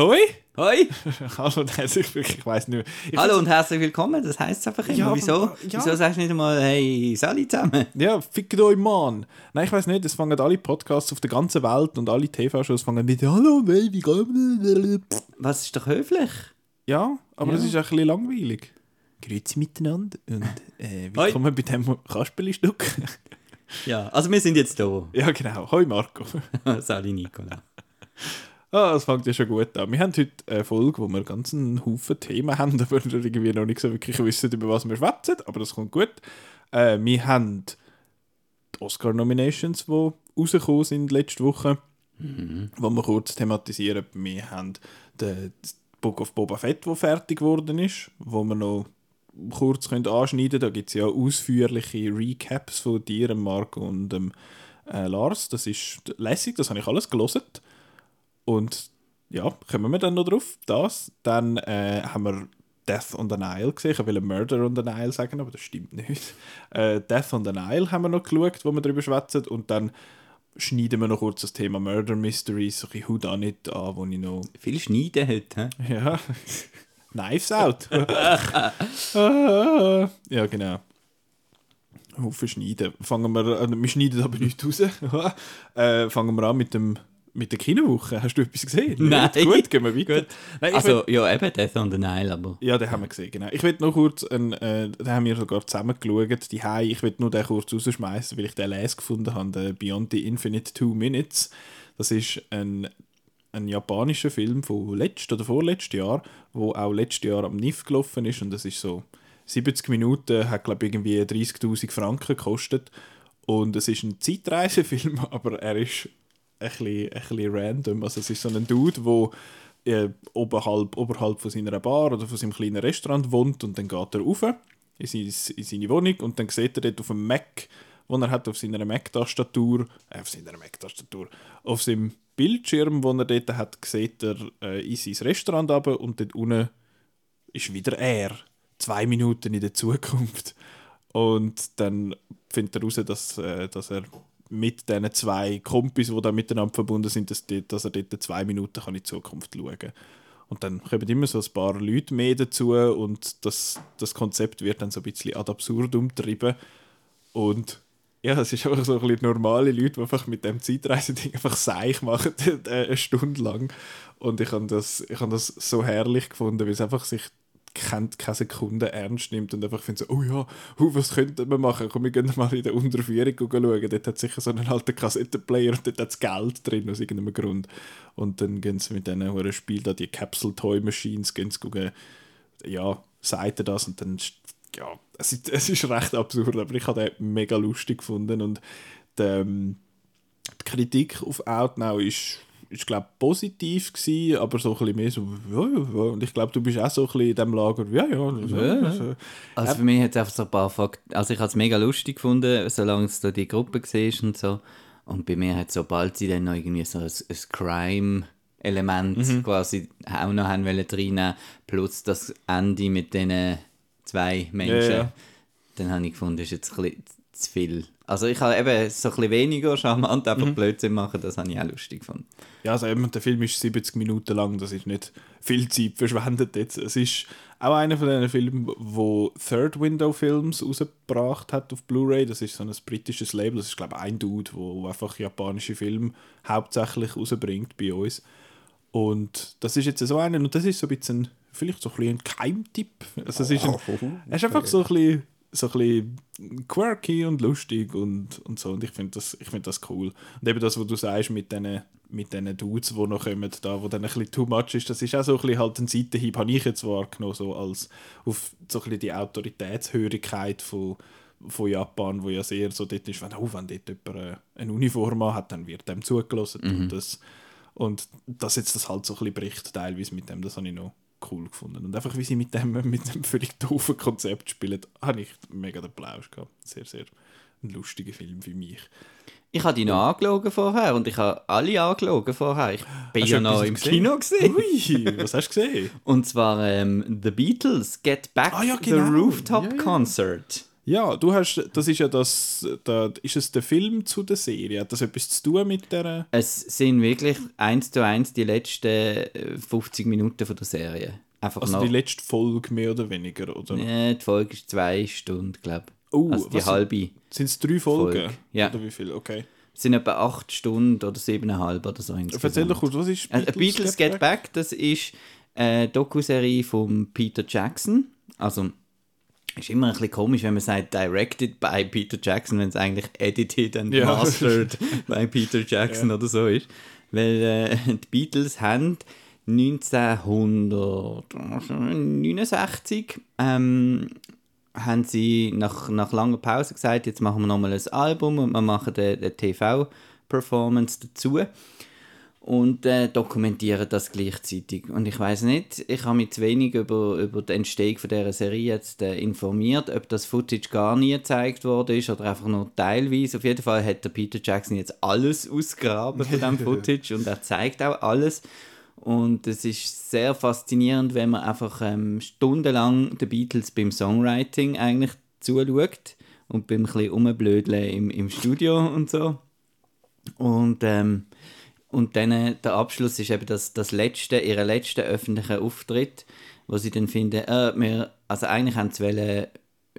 Hoi! Hoi! Hallo und herzlich willkommen. Ich weiß nicht. Ich Hallo und herzlich willkommen, das heisst einfach immer. Ja, wieso? ja. Wieso sagst du nicht einmal, hey, Sally zusammen? Ja, fickt euch, Mann. Nein, ich weiß nicht, es fangen alle Podcasts auf der ganzen Welt und alle TV-Shows fangen mit Hallo, Baby, geht's?» Was ist doch höflich? Ja, aber Ja. das ist ein bisschen langweilig. Grüezi miteinander und äh, Hoi. willkommen bei diesem Kasperli-Stück. Ja, also wir sind jetzt da. ja, genau. Hoi, Marco. Sally Nicola. Ah, das fängt ja schon gut an. Wir haben heute eine Folge, wo wir ganz einen Haufen Themen haben, aber wir irgendwie noch nicht so wirklich wissen, über was wir schwätzen, aber das kommt gut. Äh, wir haben die Oscar-Nominations, die rausgekommen sind letzte Woche, wo wir kurz thematisieren. Wir haben den Book of Boba Fett, der fertig geworden ist, wo wir noch kurz können anschneiden können. Da gibt es ja ausführliche Recaps von dir, Marco und dem, äh, Lars. Das ist lässig, das habe ich alles gelesen. Und ja, kommen wir dann noch drauf. Das. Dann äh, haben wir Death on the Nile gesehen. Ich will Murder on the Nile sagen, aber das stimmt nicht. Äh, Death on the Nile haben wir noch geschaut, wo wir darüber schwätzen. Und dann schneiden wir noch kurz das Thema Murder Mysteries, so ein bisschen Whodunit an, wo ich noch... Viel Schneiden heute, hä? Ja, Knives Out. Ja, genau. Haufen schneiden. Fangen wir, äh, wir schneiden aber nicht raus. äh, fangen wir an mit dem mit der Kinowoche. Hast du etwas gesehen? Nein. Nicht? Gut, gehen wir weiter. Nein, Also, ja, eben Death on the Nile, aber... ja, den haben wir gesehen, genau. Ich will noch kurz, einen, äh, den haben wir sogar zusammen geschaut, die Hai. Ich will nur den kurz rausschmeißen, weil ich den Les gefunden habe, den Beyond the Infinite Two Minutes. Das ist ein, ein japanischer Film von letztes oder vorletztes Jahr, wo auch letztes Jahr am NIF gelaufen ist und das ist so 70 Minuten, hat glaube ich irgendwie 30'000 Franken gekostet und es ist ein Zeitreisefilm, aber er ist ein bisschen, ein bisschen random. Also es ist so ein Dude, der äh, oberhalb, oberhalb von seiner Bar oder von seinem kleinen Restaurant wohnt und dann geht er rauf in, sein, in seine Wohnung und dann sieht er dort auf dem Mac, wo er hat auf seiner Mac-Tastatur, äh, auf seiner Mac-Tastatur, auf seinem Bildschirm, wo er dort hat, sieht er äh, in sein Restaurant runter und dort unten ist wieder er. Zwei Minuten in der Zukunft. Und dann findet er heraus, dass, äh, dass er mit diesen zwei Kumpis, die da miteinander verbunden sind, dass, dort, dass er dort zwei Minuten kann in die Zukunft schauen kann. Und dann kommen immer so ein paar Leute mehr dazu und das, das Konzept wird dann so ein bisschen ad absurdum getrieben. Und ja, es ist einfach so ein bisschen normale Leute, die einfach mit dem Zeitreisending einfach seich machen, eine Stunde lang. Und ich habe das, ich habe das so herrlich gefunden, weil es einfach sich kennt keine Sekunde ernst nimmt und einfach findet so, oh ja, hu, was könnten wir machen? Komm, wir gehen mal in der Unterführung schauen. Dort hat sicher so einen alten Kassettenplayer und dort hat Geld drin aus irgendeinem Grund. Und dann gehen sie mit diesen Spiel da die Capsule Toy Machines, gehen sie gucken, ja, sagt er das und dann, ja, es ist, es ist recht absurd, aber ich habe den mega lustig gefunden und die, ähm, die Kritik auf Outnow ist, ist glaube positiv gewesen, aber so ein bisschen mehr so, ja, ja, ja. und ich glaube, du bist auch so ein bisschen in dem Lager, ja, ja, das- Also für mich hat es einfach so ein paar Fakten... Also ich habe es mega lustig gefunden, solange es da die Gruppe war und so. Und bei mir hat sobald sie dann noch irgendwie so ein, ein Crime-Element Mhm. quasi auch noch haben wollen reinnehmen, plus das Ende mit diesen zwei Menschen, Ja, ja. dann habe ich gefunden, ist jetzt ein bisschen zu viel. Also ich habe eben so ein bisschen weniger charmant, einfach Mhm. Blödsinn machen, das habe ich auch lustig gefunden. Ja, also eben, der Film ist 70 Minuten lang, das ist nicht viel Zeit verschwendet jetzt. Es ist auch einer von den Filmen, wo Third Window Films rausgebracht hat auf Blu-ray. Das ist so ein britisches Label. Das ist, glaube ich, ein Dude, wo einfach japanische Filme hauptsächlich rausbringt bei uns. Und das ist jetzt so einer, und das ist so ein bisschen, vielleicht so ein, bisschen ein Keimtipp. Also es ist, ein, er ist einfach so ein bisschen, so ein bisschen quirky und lustig und, und so. Und ich finde das, ich find das cool. Und eben das, was du sagst mit diesen mit diesen Dudes, die noch kommen, da, wo dann ein bisschen too much ist, das ist auch so ein bisschen halt ein Seitenhieb, habe ich jetzt wahrgenommen, so als auf so ein bisschen die Autoritätshörigkeit von, von Japan, wo ja sehr so dort ist, wenn, oh, wenn dort jemand eine Uniform hat, dann wird dem zugelassen. Und, das, und dass jetzt das halt so ein bisschen bricht, teilweise mit dem, das habe ich noch cool gefunden. Und einfach, wie sie mit dem, mit dem völlig doofen Konzept spielen, habe ich mega den Plausch gehabt. Sehr, sehr ein lustiger Film für mich. Ich habe die noch angelogen vorher und ich habe alle angelogen vorher. Ich bin Hast ja noch im gesehen? Kino gesehen. Ui, was hast du gesehen? Und zwar ähm, The Beatles Get Back Ah, ja, The genau. Rooftop Ja, ja. Concert. Ja, du hast, das ist ja das, da, ist es der Film zu der Serie? Hat das etwas zu tun mit der... Es sind wirklich eins zu eins die letzten äh, 50 Minuten von der Serie. Einfach Also noch. die letzte Folge mehr oder weniger, oder? Nee, die Folge ist zwei Stunden, glaube ich. Oh, also die halbe. Sind es drei Folgen? Folge, ja. Oder wie viel? Okay. Es sind etwa acht Stunden oder siebeneinhalb oder so insgesamt. Erzähl doch kurz, was ist Äh, Beatles, Get Back? das ist eine Dokuserie von Peter Jackson. Also, ist immer ein bisschen komisch, wenn man sagt directed by Peter Jackson, wenn es eigentlich edited and Ja. mastered by Peter Jackson oder so ist. Weil äh, die Beatles haben 1969 ähm, haben sie nach, nach langer Pause gesagt, jetzt machen wir nochmal ein Album und wir machen eine, eine TV-Performance dazu und äh, dokumentieren das gleichzeitig. Und ich weiß nicht, ich habe mich zu wenig über, über die Entstehung von dieser Serie jetzt äh, informiert, ob das Footage gar nie gezeigt worden ist oder einfach nur teilweise. Auf jeden Fall hat der Peter Jackson jetzt alles ausgraben von diesem Footage und er zeigt auch alles. Und es ist sehr faszinierend, wenn man einfach ähm, stundenlang den Beatles beim Songwriting eigentlich zuschaut und beim ein bisschen rumblödeln im, im Studio und so. Und, ähm, und dann äh, der Abschluss ist eben das, das letzte, ihre letzte öffentliche Auftritt, wo sie dann finden, äh, wir, also eigentlich haben sie wollen,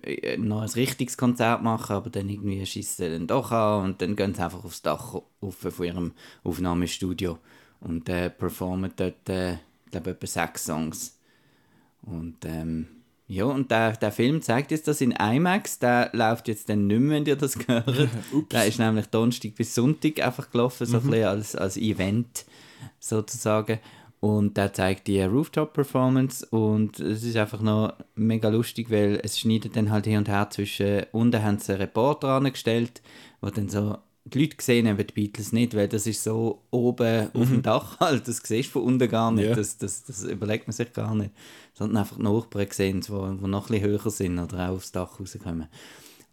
äh, noch ein richtiges Konzert machen, aber dann irgendwie schießt sie dann doch an und dann gehen sie einfach aufs Dach auf von ihrem Aufnahmestudio und äh, performen dort, äh, glaube, etwa sechs Songs. Und ähm, ja, und der, der Film zeigt jetzt das in IMAX. Der läuft jetzt dann nicht mehr, wenn ihr das gehört. der ist nämlich Donnerstag bis Sonntag einfach gelaufen, so ein bisschen als, als Event sozusagen. Und der zeigt die Rooftop-Performance und es ist einfach noch mega lustig, weil es schneidet dann halt hin und her zwischen, unten haben sie einen Reporter angestellt, wo dann so die Leute gesehen haben, die Beatles nicht, weil das ist so oben auf dem Dach halt, das siehst du von unten gar nicht, Ja. das, das, das überlegt man sich gar nicht. Sondern einfach die Nachbarn gesehen, die, die noch ein bisschen höher sind oder auch aufs Dach rauskommen.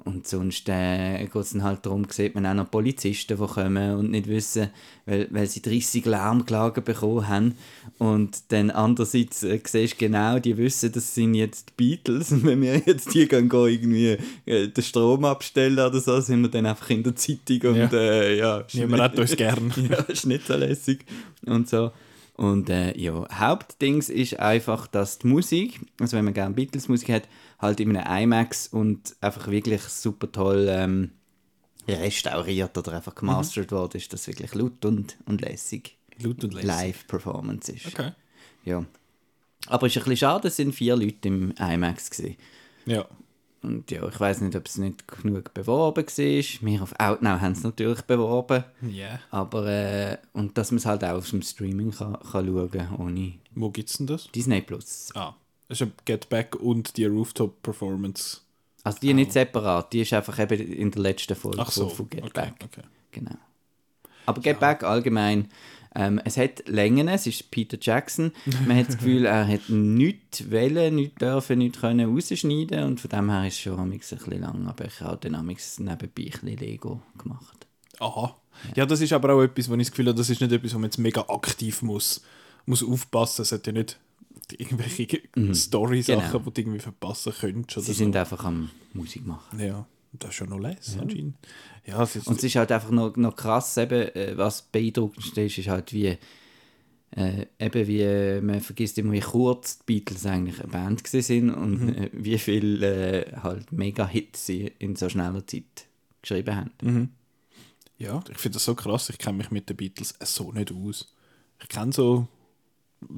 Und sonst äh, geht es dann halt darum, sieht man auch noch Polizisten, die kommen und nicht wissen, weil, weil sie 30 Lärmklagen bekommen haben. Und dann andererseits äh, siehst du genau, die wissen, das sind jetzt die Beatles. Und wenn wir jetzt hier gehen, gehen irgendwie äh, den Strom abstellen oder so, sind wir dann einfach in der Zeitung und Ja. äh, ja, ist Niemand hat uns gern. ja, ist nicht so lässig und so. Und äh, ja, Hauptdings ist einfach, dass die Musik, also wenn man gerne Beatles-Musik hat, halt in einem IMAX und einfach wirklich super toll ähm, restauriert oder einfach gemastert worden ist, dass wirklich laut und, und lässig Laut und lässig. Live-Performance ist. Okay. Ja. Aber es ist ein bisschen schade, es sind vier Leute im IMAX gewesen. Ja. Und ja, ich weiß nicht, ob es nicht genug beworben war. Wir auf Outnow haben es natürlich beworben. Ja. Aber, äh, und dass man es halt auch auf dem Streaming kann, kann schauen kann, ohne Wo gibt's denn das? Disney Plus. Ah. Das ist ja Get Back und die Rooftop Performance. Also die nicht separat, die ist einfach eben in der letzten Folge so. von, Get okay, Back. Okay. Genau. Aber Get Back allgemein, ähm, es hat Längen, es ist Peter Jackson. Man hat das Gefühl, er hat nichts wollen, nichts dürfen, nichts können rausschneiden und von dem her ist es schon ein bisschen lang, aber ich habe dann nebenbei ein bisschen Lego gemacht. Aha. Ja, das ist aber auch etwas, wo ich das Gefühl habe, das ist nicht etwas, wo man jetzt mega aktiv muss, muss aufpassen. Es hat ja nicht irgendwelche Story-Sachen, Genau. die du irgendwie verpassen könntest. Oder Sie sind einfach am Musik machen. so. Ja, das ist schon noch les anscheinend. Ja, es Und es ist halt einfach noch, noch krass, eben, äh, was beeindruckend ist, ist halt wie, äh, eben wie, äh, man vergisst immer, wie kurz die Beatles eigentlich eine Band sind und Mhm. äh, wie viel äh, halt Mega-Hits sie in so schneller Zeit geschrieben haben. ja, ich finde das so krass. Ich kenne mich mit den Beatles so nicht aus. Ich kenne so,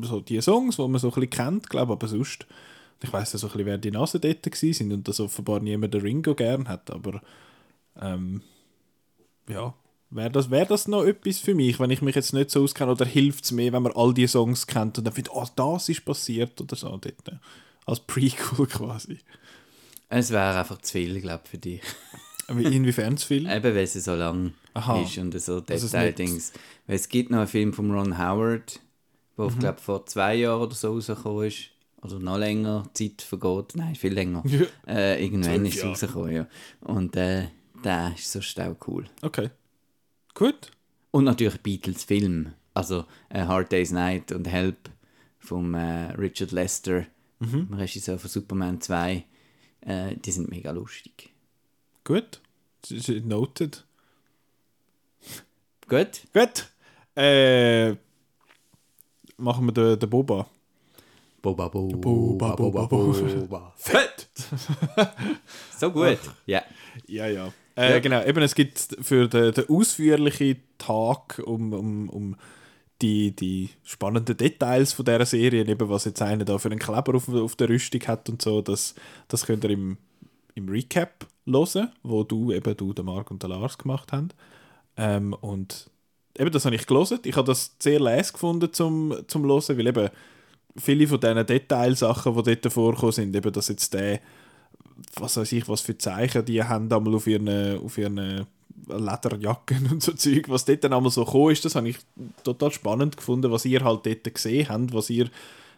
so die Songs, die man so ein bisschen kennt, glaube aber sonst. Ich weiß ja so ein bisschen, wer die Nase dort gewesen sind und dass offenbar niemand den Ringo gern hat, aber ähm, ja, wäre das, wär das noch etwas für mich, wenn ich mich jetzt nicht so auskenne, oder hilft es mir, wenn man all die Songs kennt und dann findet, oh, das ist passiert oder so dort. Als Prequel quasi. Es wäre einfach zu viel, glaube ich, für dich. Aber inwiefern zu viel? Eben, weil sie so lang Aha. ist und so es Detail-Dings. Weil es gibt noch einen Film von Ron Howard, der, Mhm. glaube vor zwei Jahren oder so rausgekommen ist. Oder noch länger Zeit vergeht. Nein, viel länger. Ja. Äh, irgendwann ist es rausgekommen, ja. Und äh, der ist so stau cool. Okay. Gut. Und natürlich Beatles Film. Also äh, Hard Day's Night und Help vom äh, Richard Lester, Mhm. Regisseur von Superman 2. Äh, die sind mega lustig. Gut. Das ist Noted. Gut? Gut. Äh, machen wir den, den Boba. Boba, Boba, Boba, Boba, Boba. Fett! So gut. Ja. Ja, ja. Äh, Ja. Genau, eben es gibt für den, den ausführlichen Tag um, um, um die, die spannenden Details von dieser Serie, eben was jetzt einer da für einen Kleber auf, auf der Rüstung hat und so, das, das könnt ihr im, im Recap hören, wo du, eben du, der Marc und der Lars gemacht haben. Ähm, und eben das habe ich gelesen. Ich habe das sehr les gefunden zum, zum Hören, weil eben viele von diesen Detailsachen, die dort vorkommen sind, eben dass jetzt der was weiß ich, was für Zeichen die haben einmal auf ihren, auf ihren Lederjacken und so Zeug, was dort dann einmal so gekommen ist, das habe ich total spannend gefunden, was ihr halt dort gesehen habt, was ihr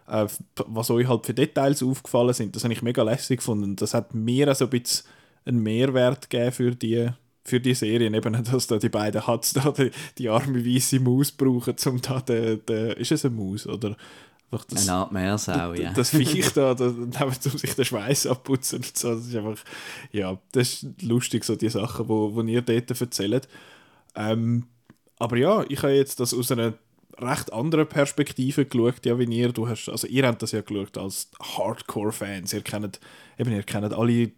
äh, was euch halt für Details aufgefallen sind, das habe ich mega lässig gefunden. Das hat mir also ein bisschen einen Mehrwert gegeben für die, für die Serien, eben dass da die beiden Hats da die, die arme weiße Maus brauchen, um da den, den, ist es eine Maus, oder? Einfach das, Eine Art Meersau, ja. das Viech da, da um sich den Schweiß abputzen und so. Das ist einfach, ja, das ist lustig, so die Sachen, wo, wo ihr dort erzählt. Ähm, aber ja, ich habe jetzt das aus einer recht anderen Perspektive geschaut, ja, wie ihr. Du hast, also ihr habt das ja geschaut als Hardcore-Fans. Ihr kennt, eben, ihr kennt alle,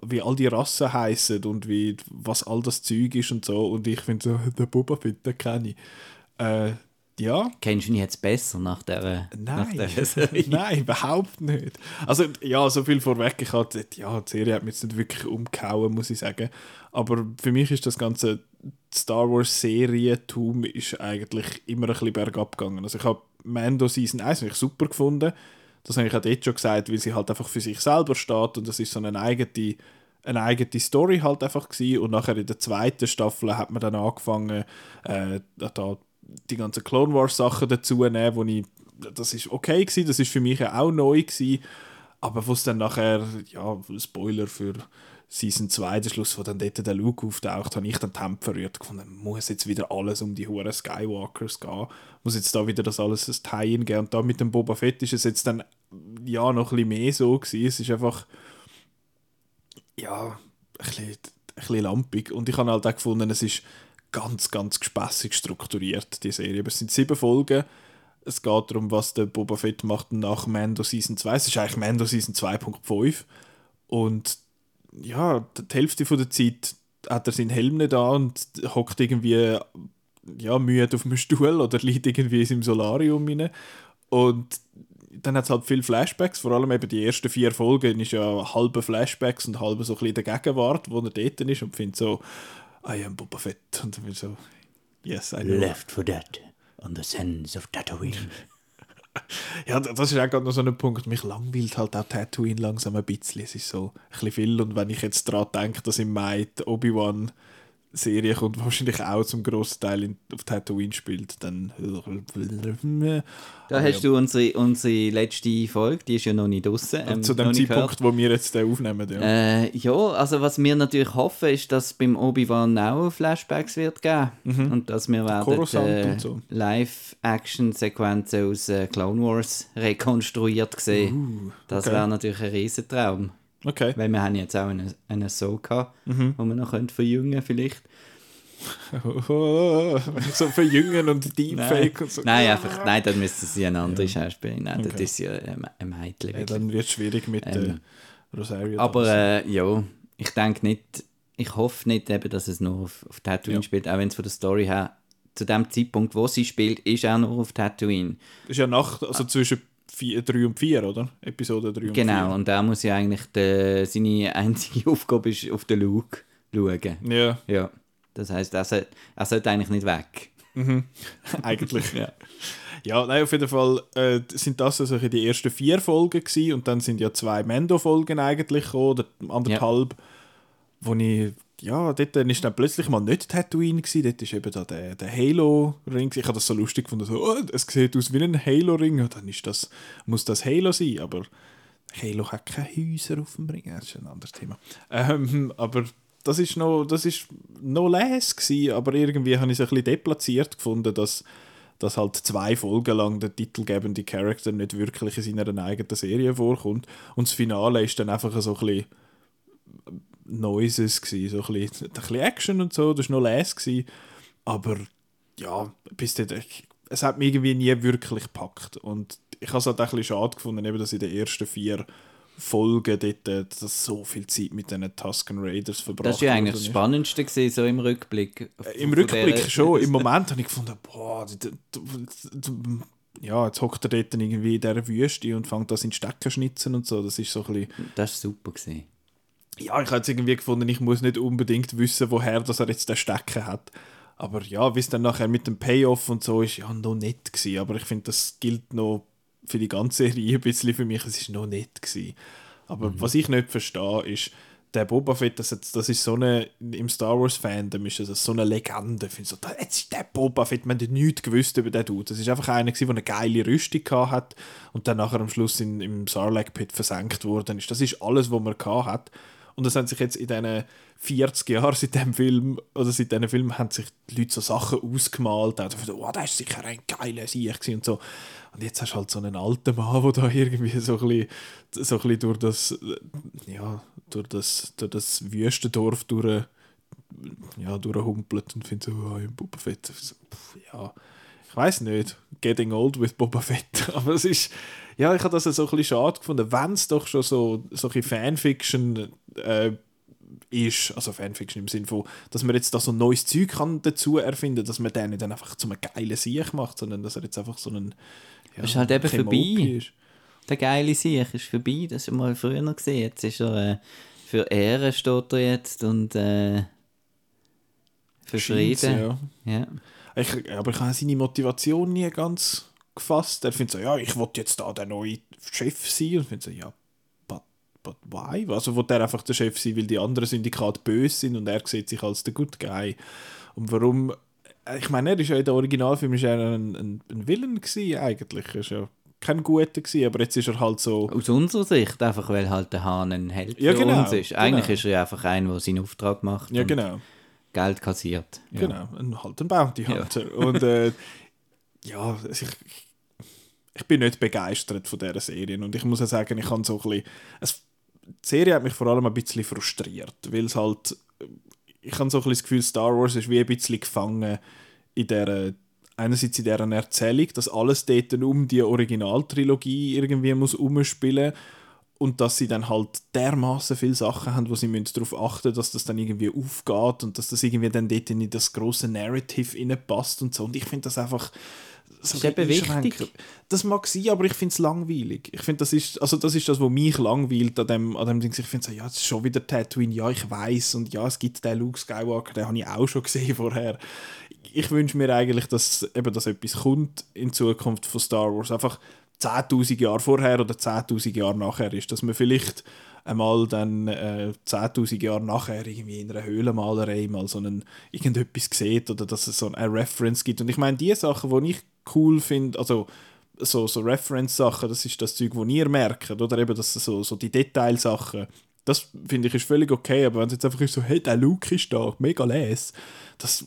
wie all die Rassen heißen und wie, was all das Zeug ist und so. Und ich finde so, der Boba Fett, den kenne ich. Äh, ja, Kennst du ihn jetzt besser nach der, nach Nein, Serie? nein, überhaupt nicht. Also, ja, so viel vorweg. Ich hatte, ja, die Serie hat mich jetzt nicht wirklich umgehauen, muss ich sagen. Aber für mich ist das ganze Star Wars Serientum ist eigentlich immer ein bisschen bergab gegangen. Also, ich habe Mando Season 1 habe ich super gefunden. Das habe ich auch dort schon gesagt, weil sie halt einfach für sich selber steht und das ist so eine eigene, eine eigene Story halt einfach gewesen. Und nachher in der zweiten Staffel hat man dann angefangen, äh, da die ganzen Clone Wars Sachen dazu nehmen, wo ich, das ist okay gewesen, das ist für mich auch neu gewesen, aber wo es dann nachher, ja, Spoiler für Season 2, der Schluss, wo dann dort der Luke auftaucht, habe ich dann die Hemd verrührt gefunden, muss jetzt wieder alles um die Huren Skywalkers gehen, muss jetzt da wieder das alles ein Tie-In geben. Und da mit dem Boba Fett ist es jetzt dann, ja, noch ein bisschen mehr so gewesen, es ist einfach, ja, ein bisschen, ein bisschen lampig. Und ich habe halt auch gefunden, es ist ganz, ganz gespässig strukturiert, die Serie. Aber es sind sieben Folgen. Es geht darum, was der Boba Fett macht nach Mando Season 2. Es ist eigentlich Mando Season 2.5. Und ja, die Hälfte der Zeit hat er seinen Helm nicht an und hockt irgendwie ja, müde auf dem Stuhl oder liegt irgendwie in seinem Solarium rein. Und dann hat es halt viele Flashbacks, vor allem eben die ersten vier Folgen ist ja halbe Flashbacks und halbe so ein bisschen der Gegenwart, wo er dort ist und findet so, I am Boba Fett. Und dann so, yes, I know. Left for dead on the sands of Tatooine. Ja, das ist auch gerade noch so ein Punkt. Mich langweilt halt auch Tatooine langsam ein bisschen. Es ist so ein bisschen viel. Und wenn ich jetzt daran denke, dass im Mai die Obi-Wan-Serie kommt, wahrscheinlich auch zum grossen Teil in, auf Tatooine spielt, dann. Da hast du unsere, unsere letzte Folge, die ist ja noch nicht draussen. ähm, Zu dem Zeitpunkt, wo wir jetzt den aufnehmen. Ja. Äh, ja, also was wir natürlich hoffen, ist, dass beim Obi-Wan auch Flashbacks wird geben und dass wir werden äh, so. Live-Action-Sequenzen aus Clone Wars rekonstruiert sehen. das okay. wäre natürlich ein Riesentraum. Okay. Weil wir haben jetzt auch einen, einen Soul gehabt, Mhm. wo wir noch können verjüngen vielleicht. Ich so verjüngen und Deepfake und so. Nein, einfach, nein, dann müsste sie eine andere Schauspielerin. Nein, das Okay. ist ja ein, Mädchen. Ja, dann wird es schwierig mit Ähm, äh, Rosario. Aber äh, ja, ich denke nicht, ich hoffe nicht, eben, dass es nur auf, auf Tatooine Ja. spielt, auch wenn es von der Story her zu dem Zeitpunkt, wo sie spielt, ist auch nur auf Tatooine. ist ja Nacht, also zwischen 3 und 4, oder? Episode 3 und 4. Genau, und da muss ja eigentlich der, seine einzige Aufgabe ist, auf den Luke schauen. Ja, Ja, das heisst, er sollte, er sollte eigentlich nicht weg. eigentlich. Ja. Ja, nein, auf jeden Fall äh, sind das also die ersten vier Folgen gewesen und dann sind ja zwei Mendo-Folgen eigentlich gekommen, oder anderthalb, wo ich, ja, dort ist dann plötzlich mal nicht Tatooine gewesen, dort ist eben da der, der Halo-Ring, ich habe das so lustig gefunden, so, oh, es sieht aus wie ein Halo-Ring, dann ist das, muss das Halo sein, aber Halo hat keine Häuser auf dem Ring, das ist ein anderes Thema. Ähm, aber das ist noch, das ist noch les gewesen, aber irgendwie habe ich es ein bisschen deplatziert gefunden, dass, dass halt zwei Folgen lang der titelgebende Charakter nicht wirklich in seiner eigenen Serie vorkommt. Und das Finale ist dann einfach so ein bisschen Noises gewesen, so ein bisschen, ein bisschen Action und so, das war noch les gewesen, aber ja, bis dort, es hat mich irgendwie nie wirklich gepackt und ich habe es halt ein bisschen schade gefunden, eben, dass in den ersten vier Folgen dort äh, dass so viel Zeit mit den Tusken Raiders verbracht Das war ja eigentlich das Spannendste gewesen, so im Rückblick. Äh, Im Rückblick schon. Im Moment habe ich gefunden, boah, ja, jetzt hockt er dort irgendwie in dieser Wüste und fängt das in Stecken schnitzen und so. Das ist so ein bisschen... Das war super. Gewesen. Ja, ich habe jetzt irgendwie gefunden, ich muss nicht unbedingt wissen, woher dass er jetzt den Stecken hat. Aber ja, wie es dann nachher mit dem Payoff und so ist, ja, noch nett gewesen. Aber ich finde, das gilt noch für die ganze Serie ein bisschen für mich, es ist noch nett gewesen. Aber mhm. was ich nicht verstehe, ist, der Boba Fett, das, das ist so eine, im Star Wars Fandom ist das so eine Legende. Ich finde so, jetzt ist der Boba Fett, man hat nichts gewusst über den Dude. Das ist einfach einer der eine geile Rüstung hat und dann nachher am Schluss in, im Sarlacc Pit versenkt worden ist. Das ist alles, was man hat. Und das haben sich jetzt in diesen 40 Jahren seit dem Film, oder seit diesem Film, haben sich die Leute so Sachen ausgemalt. Und oh, das ist sicher ein geiler Sieg und so. Und jetzt hast du halt so einen alten Mann, der da irgendwie so ein bisschen, so ein bisschen durch das, ja, durch das, durch das Wüstendorf durch, ja, durchhumpelt und findet so, oh, Boba Fett. Ja, ich weiß nicht. Getting old with Boba Fett. Aber es ist, ja, ich habe das so ein bisschen schade gefunden, wenn es doch schon so solche Fanfiction äh, ist, also Fanfiction im Sinne von, dass man jetzt da so neues Zeug kann dazu erfinden, dass man den nicht dann einfach zu einem geilen Sieg macht, sondern dass er jetzt einfach so ein ja, ist halt eben vorbei. Ist. Der geile Sieg ist vorbei, das ist mal früher noch gesehen. Jetzt ist er äh, für Ehre steht er jetzt und äh, für Frieden. Ja. ja. Ich, aber ich habe seine Motivation nie ganz gefasst. Er findet so, ja, ich will jetzt da der neue Chef sein. Und findet so, ja, but, but why? Also will er einfach der Chef sein, weil die anderen Syndikate böse sind und er sieht sich als der Good Guy. Und warum ich meine, er ist ja in der Originalfilm ist er ein, ein, ein Villain gewesen, eigentlich. Er ist ja kein Guter gewesen, aber jetzt ist er halt so... Aus unserer Sicht, einfach weil halt der Hahn ein Held ja, für genau, uns ist. Eigentlich genau. ist er ja einfach ein, der seinen Auftrag macht ja, genau. Geld kassiert. Ja. Genau, ein, halt ein Bounty Hunter. Ja. Und äh, ja, also ich, ich bin nicht begeistert von dieser Serie und ich muss ja sagen, ich kann so ein bisschen... Die Serie hat mich vor allem ein bisschen frustriert, weil es halt ich habe so ein bisschen das Gefühl, Star Wars ist wie ein bisschen gefangen in der einerseits in deren Erzählung, dass alles dort um die Originaltrilogie irgendwie muss umspielen und dass sie dann halt dermaßen viele Sachen haben, wo sie darauf achten dass das dann irgendwie aufgeht und dass das irgendwie dann dort in das große Narrative passt und so. Und ich finde das einfach so ist eben wichtig. Das mag sein, aber ich finde es langweilig. Ich finde, das ist, also das ist das, was mich langweilt an dem, an dem Ding. Ich finde so, ja, es ist schon wieder Tatooine, ja, ich weiß und ja, es gibt den Luke Skywalker, den habe ich auch schon gesehen vorher. Ich wünsche mir eigentlich, dass eben dass etwas kommt in Zukunft von Star Wars. Einfach 10.000 Jahre vorher oder 10.000 Jahre nachher ist, dass man vielleicht einmal dann äh, 10.000 Jahre nachher irgendwie in einer Höhlenmalerei mal so einen, irgendetwas sieht oder dass es so eine Reference gibt. Und ich meine, die Sachen, die ich cool finde, also so, so Reference-Sachen, das ist das Zeug, das ihr merkt, oder? Eben das, so, so die Detailsachen, das finde ich ist völlig okay, aber wenn es jetzt einfach ist so, hey, der Luke ist da, mega les, das,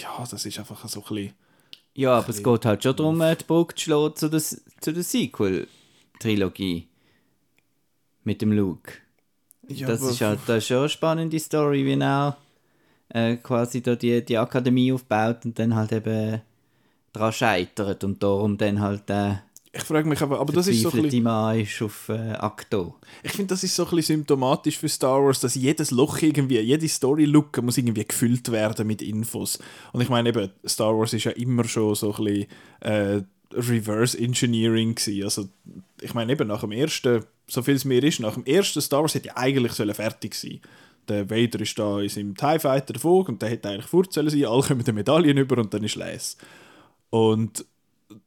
ja, das ist einfach so ein bisschen... Ja, aber es geht halt schon darum, die Brücke zu schlagen zu der, zu der Sequel-Trilogie mit dem Luke. Ja, das ist halt das ist schon eine spannende Story, wie er äh, quasi da die, die Akademie aufbaut und dann halt eben daran scheitert und darum dann halt äh, ich frage mich aber, aber das ist so ein bisschen... Mann ist auf äh, Akto. Ich finde, das ist so ein bisschen symptomatisch für Star Wars, dass jedes Loch irgendwie, jede Story-Lücke muss irgendwie gefüllt werden mit Infos. Und ich meine eben, Star Wars ist ja immer schon so ein bisschen äh, Reverse Engineering gewesen. Also ich meine eben nach dem ersten, so viel es mir ist, nach dem ersten Star Wars hätte ja eigentlich fertig sein der Vader ist da in seinem TIE Fighter davor und der hätte eigentlich fort sein, alle kommen die Medaillen über und dann ist les. Und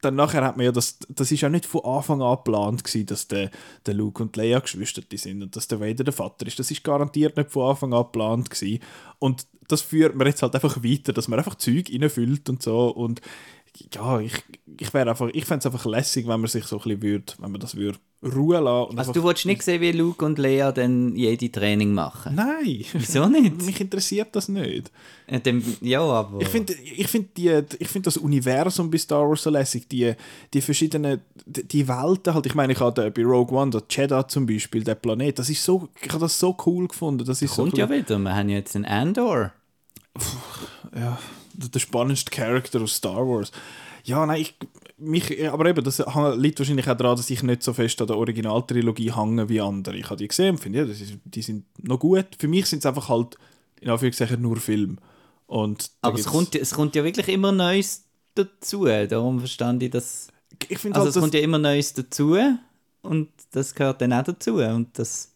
dann nachher hat man ja das, das ist ja nicht von Anfang an geplant gewesen, dass der, der Luke und Leia Geschwister sind und dass der Vader der Vater ist. Das ist garantiert nicht von Anfang an geplant gewesen. Und das führt man jetzt halt einfach weiter, dass man einfach Zeug reinfüllt und so und ja, ich, ich wäre einfach, ich fände es einfach lässig, wenn man sich so ein bisschen würde, wenn man das würde Ruhe lassen. Also du wolltest nicht sehen, wie Luke und Lea dann jede Training machen? Nein. Wieso nicht? Mich interessiert das nicht. Ja, dem, ja aber... Ich finde ich find find das Universum bei Star Wars so lässig, die, die verschiedenen, die, die Welten halt, ich meine, ich habe bei Rogue One, der Jeddah zum Beispiel, der Planet, das ist so, ich habe das so cool gefunden. Das ist Kommt so ja wieder, wir haben jetzt einen Andor. Ja, der spannendste Charakter aus Star Wars. Ja, nein, ich, mich, aber eben, das liegt wahrscheinlich auch daran, dass ich nicht so fest an der Originaltrilogie hänge wie andere. Ich habe die gesehen und finde, ja, ist, die sind noch gut. Für mich sind es einfach halt, in Anführungszeichen, nur Film. Und aber es kommt, es kommt ja wirklich immer Neues dazu, darum verstand ich das. Ich also halt, es kommt ja immer Neues dazu und das gehört dann auch dazu und das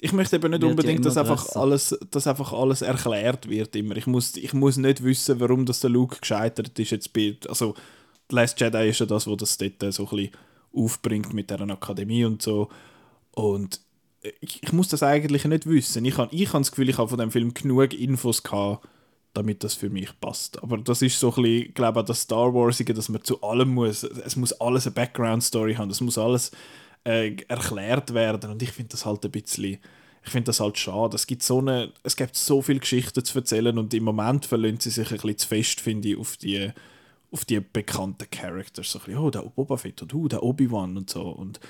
ich möchte eben nicht unbedingt, ja dass, einfach alles, dass einfach alles erklärt wird immer. Ich muss, ich muss nicht wissen, warum das der Luke gescheitert ist. Jetzt bei, also The Last Jedi ist ja das, was das dort so ein bisschen aufbringt mit dieser Akademie und so. Und ich, ich muss das eigentlich nicht wissen. Ich habe ich hab das Gefühl, ich habe von dem Film genug Infos gehabt, damit das für mich passt. Aber das ist so ein bisschen, ich glaube das Star Warsige, dass man zu allem muss, es muss alles eine Background-Story haben, es muss alles äh, erklärt werden und ich finde das halt ein bisschen ich finde das halt schade. Es gibt so eine, es gibt so viele Geschichten zu erzählen und im Moment verlöhnen sie sich ein bisschen zu fest, finde ich, auf die auf die bekannten Characters. So ein bisschen, oh, der Boba Fett und oh, der Obi-Wan und so. Und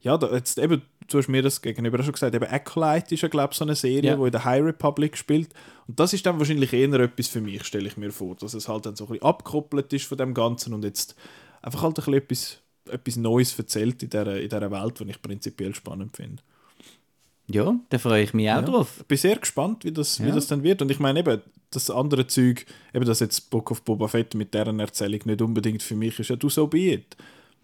ja, da, jetzt eben, du hast mir das gegenüber schon gesagt, eben Acolyte ist ja, glaube ich, so eine Serie, ja. die in der High Republic spielt. Und das ist dann wahrscheinlich eher etwas für mich, stelle ich mir vor, dass es halt dann so ein bisschen abgekoppelt ist von dem Ganzen und jetzt einfach halt ein bisschen etwas, etwas Neues erzählt in dieser, in dieser Welt, die ich prinzipiell spannend finde. Ja, da freue ich mich auch ja. drauf. Ich bin sehr gespannt, wie das, ja. wie das dann wird. Und ich meine eben, das andere Zeug, eben das jetzt Book of Boba Fett mit deren Erzählung nicht unbedingt für mich ist, ja du so be it.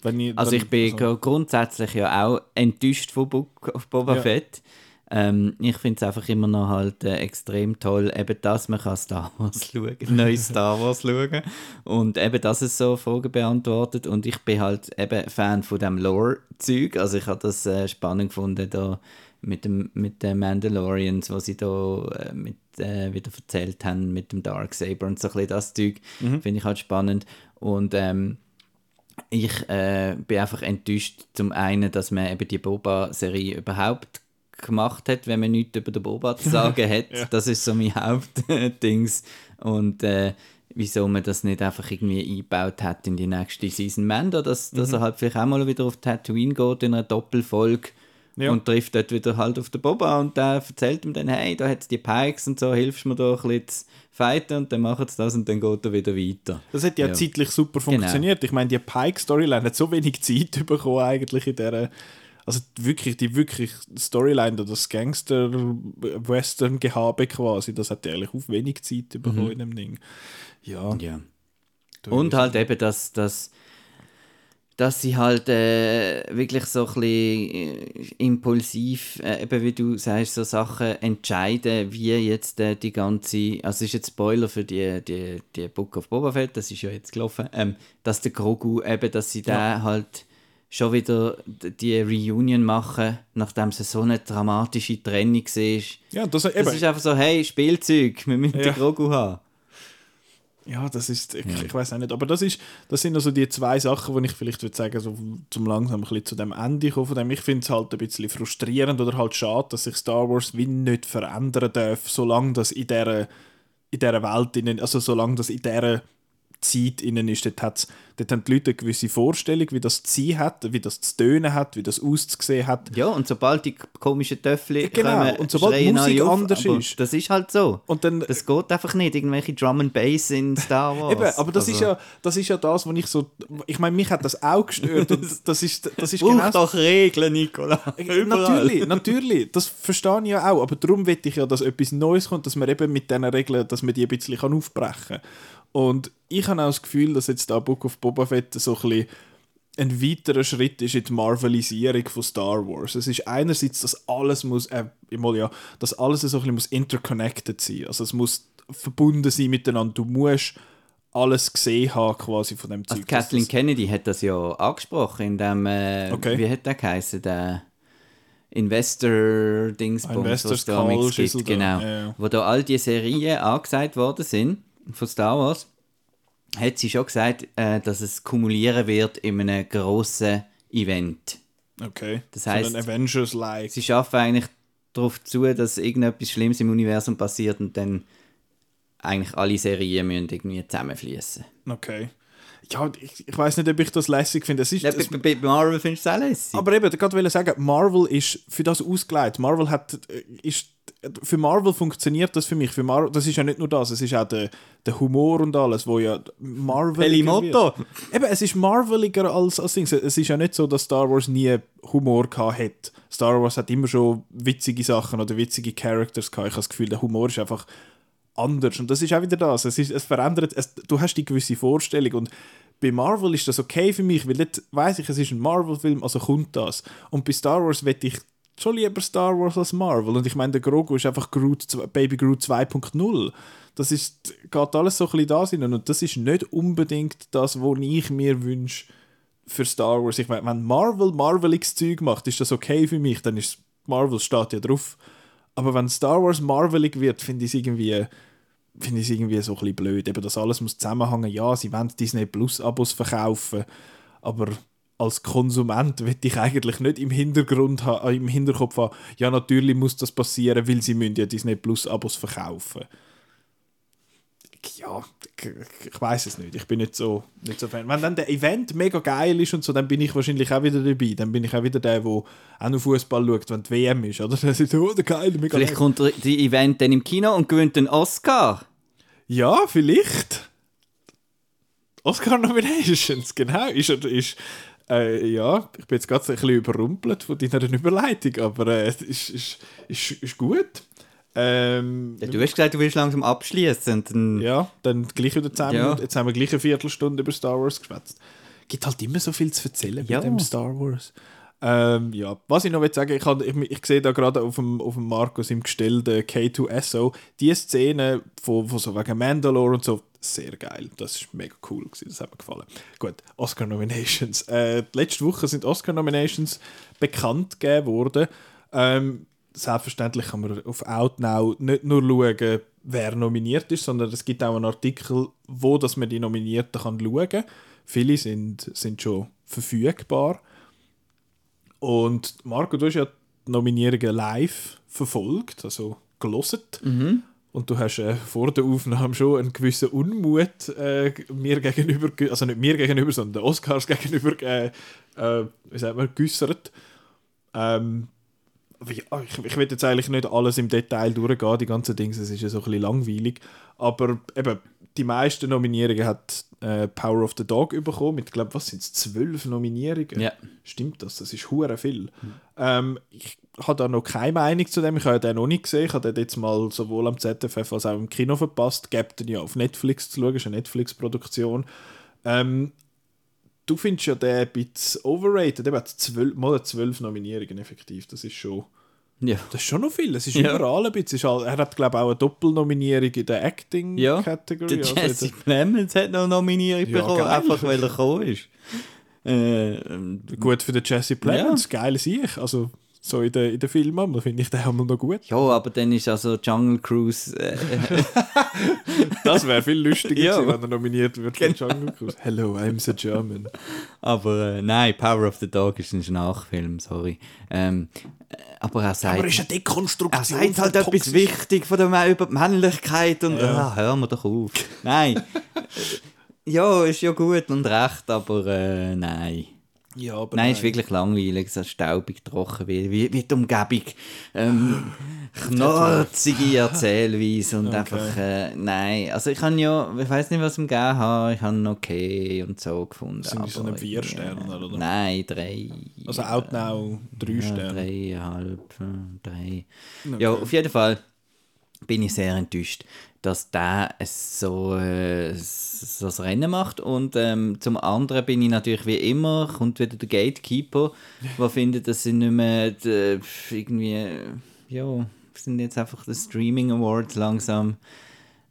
Wenn ich, also ich bin also grundsätzlich ja auch enttäuscht von Book of Boba ja. Fett. Ähm, ich finde es einfach immer noch halt äh, extrem toll, eben dass man kann Star Wars schauen, neues Star Wars schauen. Und eben, dass es so Fragen beantwortet und ich bin halt eben Fan von dem Lore-Zeug, also ich habe das äh, spannend gefunden, da mit dem mit den Mandalorians, was sie da äh, mit, äh, wieder erzählt haben mit dem Darksaber und so ein bisschen das Zeug, mhm. finde ich halt spannend. Und ähm, ich äh, bin einfach enttäuscht zum einen, dass man eben die Boba-Serie überhaupt gemacht hat, wenn man nichts über den Boba zu sagen hat. ja. Das ist so mein Hauptdings und äh, wieso man das nicht einfach irgendwie eingebaut hat in die nächste Season Mando, dass, mhm. dass er halt vielleicht auch mal wieder auf Tatooine geht in einer Doppelfolge ja. Und trifft dort wieder halt auf den Boba und der erzählt ihm dann, hey, da hat es die Pikes und so, hilfst mir da ein bisschen zu fighten und dann machen sie das und dann geht er wieder weiter. Das hat ja, ja. zeitlich super genau. funktioniert. Genau. Ich meine, die Pike-Storyline hat so wenig Zeit bekommen eigentlich in dieser also wirklich, die wirklich Storyline oder das Gangster-Western-Gehabe quasi, das hat eigentlich auf wenig Zeit bekommen mhm. in dem Ding. Ja. ja. Und halt eben, dass, dass dass sie halt äh, wirklich so ein bisschen äh, impulsiv, äh, eben wie du sagst, so Sachen entscheiden, wie jetzt äh, die ganze, also ist jetzt Spoiler für die, die, die Book of Boba Fett, das ist ja jetzt gelaufen, ähm, dass der Grogu eben, dass sie ja. da halt schon wieder die Reunion machen, nachdem es so eine dramatische Trennung war. Ja, das, das ist einfach so, hey, Spielzeug, wir müssen ja. den Grogu haben. Ja, das ist, ich, ja. ich weiß auch nicht, aber das, ist, das sind also die zwei Sachen, wo ich vielleicht würde sagen, so zum langsam ein bisschen zu dem Ende kommen von dem. Ich finde es halt ein bisschen frustrierend oder halt schade, dass sich Star Wars wie nicht verändern darf, solange das in dieser, in dieser Welt, also solange das in dieser Zeit innen ist. Dort, hat's, dort haben die Leute eine gewisse Vorstellung, wie das zu sein hat, wie das zu tönen hat, wie das auszusehen hat. Ja, und sobald die komischen Töffel genau. kommen, und sobald die Musik auf, anders ist. Das ist halt so. Und dann, das geht einfach nicht, irgendwelche Drum and Bass in Star Wars. Eben, aber das, also. ist ja, das ist ja das, was ich so... Ich meine, mich hat das auch gestört. und das ist, das ist genau doch Regeln, Nicola. natürlich, natürlich. Das verstehe ich ja auch. Aber darum will ich ja, dass etwas Neues kommt, dass man eben mit diesen Regeln, dass man die ein bisschen aufbrechen kann. Und ich habe auch das Gefühl, dass jetzt da Book of Boba Fett so ein bisschen ein weiterer Schritt ist in die Marvelisierung von Star Wars. Es ist einerseits, dass alles muss, äh, ja, dass alles so ein bisschen muss interconnected sein. Also es muss verbunden sein miteinander. Du musst alles gesehen haben quasi von dem also Zeug. Kathleen Kennedy hat das ja angesprochen in dem, äh, okay. wie hat der geheißen, der Investor-Dingsbums, was da gibt, genau. Ja, ja. Wo da all die Serien angesagt worden sind von Star Wars. hat sie schon gesagt, äh, dass es kumulieren wird in einem grossen Event. Okay. Das heisst, so Avengers-like. Sie schaffen eigentlich darauf zu, dass irgendetwas Schlimmes im Universum passiert und dann eigentlich alle Serien müssen irgendwie zusammenfließen. Okay. Ja, ich, ich weiß nicht, ob ich das lässig finde. Es ist, Ja, es, bei, Marvel findest du es auch lässig. aber eben, ich wollte sagen, Marvel ist für das ausgelegt. Marvel hat, äh, ist, für Marvel funktioniert das für mich. Für Mar das ist ja nicht nur das, es ist auch der, der Humor und alles, wo ja Marvel. Pelimoto. Eben, es ist Marveliger als, als Dings. Es ist ja nicht so, dass Star Wars nie Humor gehabt hat. Star Wars hat immer schon witzige Sachen oder witzige Characters gehabt. Ich habe das Gefühl, der Humor ist einfach anders. Und das ist auch wieder das. Es, ist, es verändert, es, du hast die gewisse Vorstellung. Und bei Marvel ist das okay für mich, weil dort weiss ich, es ist ein Marvel-Film, also kommt das. Und bei Star Wars wette ich schon lieber Star Wars als Marvel. Und ich meine, der Grogu ist einfach Groot, Baby Groot 2.0. Das ist, geht alles so ein bisschen da rein. Und das ist nicht unbedingt das, was ich mir wünsche für Star Wars. Ich meine, wenn Marvel Marveliges Zeug macht, ist das okay für mich. Dann ist Marvel steht ja drauf. Aber wenn Star Wars Marvelig wird, finde ich es irgendwie finde ich es irgendwie so ein bisschen blöd. Eben, das alles muss zusammenhängen. Ja, sie wollen Disney Plus Abos verkaufen, aber als Konsument will ich eigentlich nicht im Hintergrund äh, im Hinterkopf haben, ja, natürlich muss das passieren, weil sie müssen ja Disney Plus Abos verkaufen. Ja, ich, weiß es nicht. Ich bin nicht so, nicht so Fan. Wenn dann der Event mega geil ist und so, dann bin ich wahrscheinlich auch wieder dabei. Dann bin ich auch wieder der, der auch noch Fußball schaut, wenn die WM ist. Oder? Dann ist oh, der geil, mega Vielleicht geil. kommt die Event dann im Kino und gewinnt den Oscar. Ja, vielleicht. Oscar-Nominations, genau. Ist, ist, äh, ja, ich bin jetzt gerade ein bisschen überrumpelt von deiner Überleitung, aber äh, es ist, ist, ist, ist gut. Ähm, Ja, du hast gesagt, du willst langsam abschließen. Dann ja, dann gleich wieder 10 Ja. Minuten. Jetzt haben wir gleich eine Viertelstunde über Star Wars geschwätzt. Gibt halt immer so viel zu erzählen Ja. mit dem Star Wars. Ähm, ja, was ich noch will sagen, ich, hab- ich, ich sehe da gerade auf dem, auf dem Markus im Gestell der K2SO, die Szene von, von so wegen Mandalore und so, sehr geil. Das ist mega cool gewesen, das hat mir gefallen. Gut, Oscar-Nominations. Äh, letzte Woche sind Oscar-Nominations bekannt gegeben worden. Ähm, selbstverständlich kann man auf Outnow nicht nur schauen, wer nominiert ist, sondern es gibt auch einen Artikel, wo dass man die Nominierten kann schauen kann. Viele sind, sind schon verfügbar. Und Marco, du hast ja die Nominierungen live verfolgt, also gelesen. Und du hast äh, vor der Aufnahme schon einen gewissen Unmut äh, mir gegenüber, ge- also nicht mir gegenüber, sondern den Oscars gegenüber, äh, äh, wie sagt man, geäussert. Ähm, ich, ich will jetzt eigentlich nicht alles im Detail durchgehen, die ganzen Dinge, es ist ja so ein bisschen langweilig. Aber eben, die meisten Nominierungen hat äh, Power of the Dog bekommen, mit, glaube was sind es, zwölf Nominierungen? Ja. Stimmt das? Das ist hure viel. Ähm, ich habe da noch keine Meinung zu dem, ich habe den noch nicht gesehen, ich habe den jetzt mal sowohl am ZFF als auch im Kino verpasst, gibt den ja auf Netflix zu schauen, ist eine Netflix-Produktion. Ähm, du findest ja den ein bisschen overrated. Der hat zwölf, mal zwölf Nominierungen effektiv. Das ist schon, Ja. das ist schon noch viel. Es ist Ja. überall ein bisschen. Ist all- Er hat, glaube ich, auch eine Doppelnominierung in der Ja, Acting-Category. Der Also, Jesse Plemons hat noch eine Nominierung Ja, bekommen, geil. einfach weil er gekommen ist. Äh, ähm, gut für den Jesse Plemons, geil ich. Also so in den in der Filmen, finde ich den einmal noch gut. ja, aber dann ist also Jungle Cruise. Äh, Das wäre viel lustiger Ja. gewesen, wenn er nominiert wird für Jungle Cruise. Hello, I'm so German. aber äh, nein, Power of the Dog ist ein Nachfilm, sorry. Ähm, äh, aber er sagt. Aber es ist eine Dekonstruktion. er sagt halt etwas toxisch- wichtig von der über die Männlichkeit und Ja. ah, hör mir doch auf. Nein. ja, ist ja gut und recht, aber äh, nein. Ja, aber Nein, ist wirklich langweilig, so staubig, trocken, wie, wie, wie die Umgebung. Ähm, knorzige Erzählweise und Okay. einfach, äh, nein. Also ich habe ja, ich weiß nicht, was ich gegeben habe, ich habe okay und so gefunden. Sind die so aber eine vier Sterne, oder? Nein, drei. Also Outnow drei ja, Sterne. Dreieinhalb, äh, drei. Okay. Ja, auf jeden Fall bin ich sehr enttäuscht, dass der es so, äh, das Rennen macht. Und ähm, zum anderen bin ich natürlich wie immer, kommt wieder der Gatekeeper, der findet, dass sie nicht mehr die, irgendwie, ja, sind jetzt einfach die Streaming Awards langsam.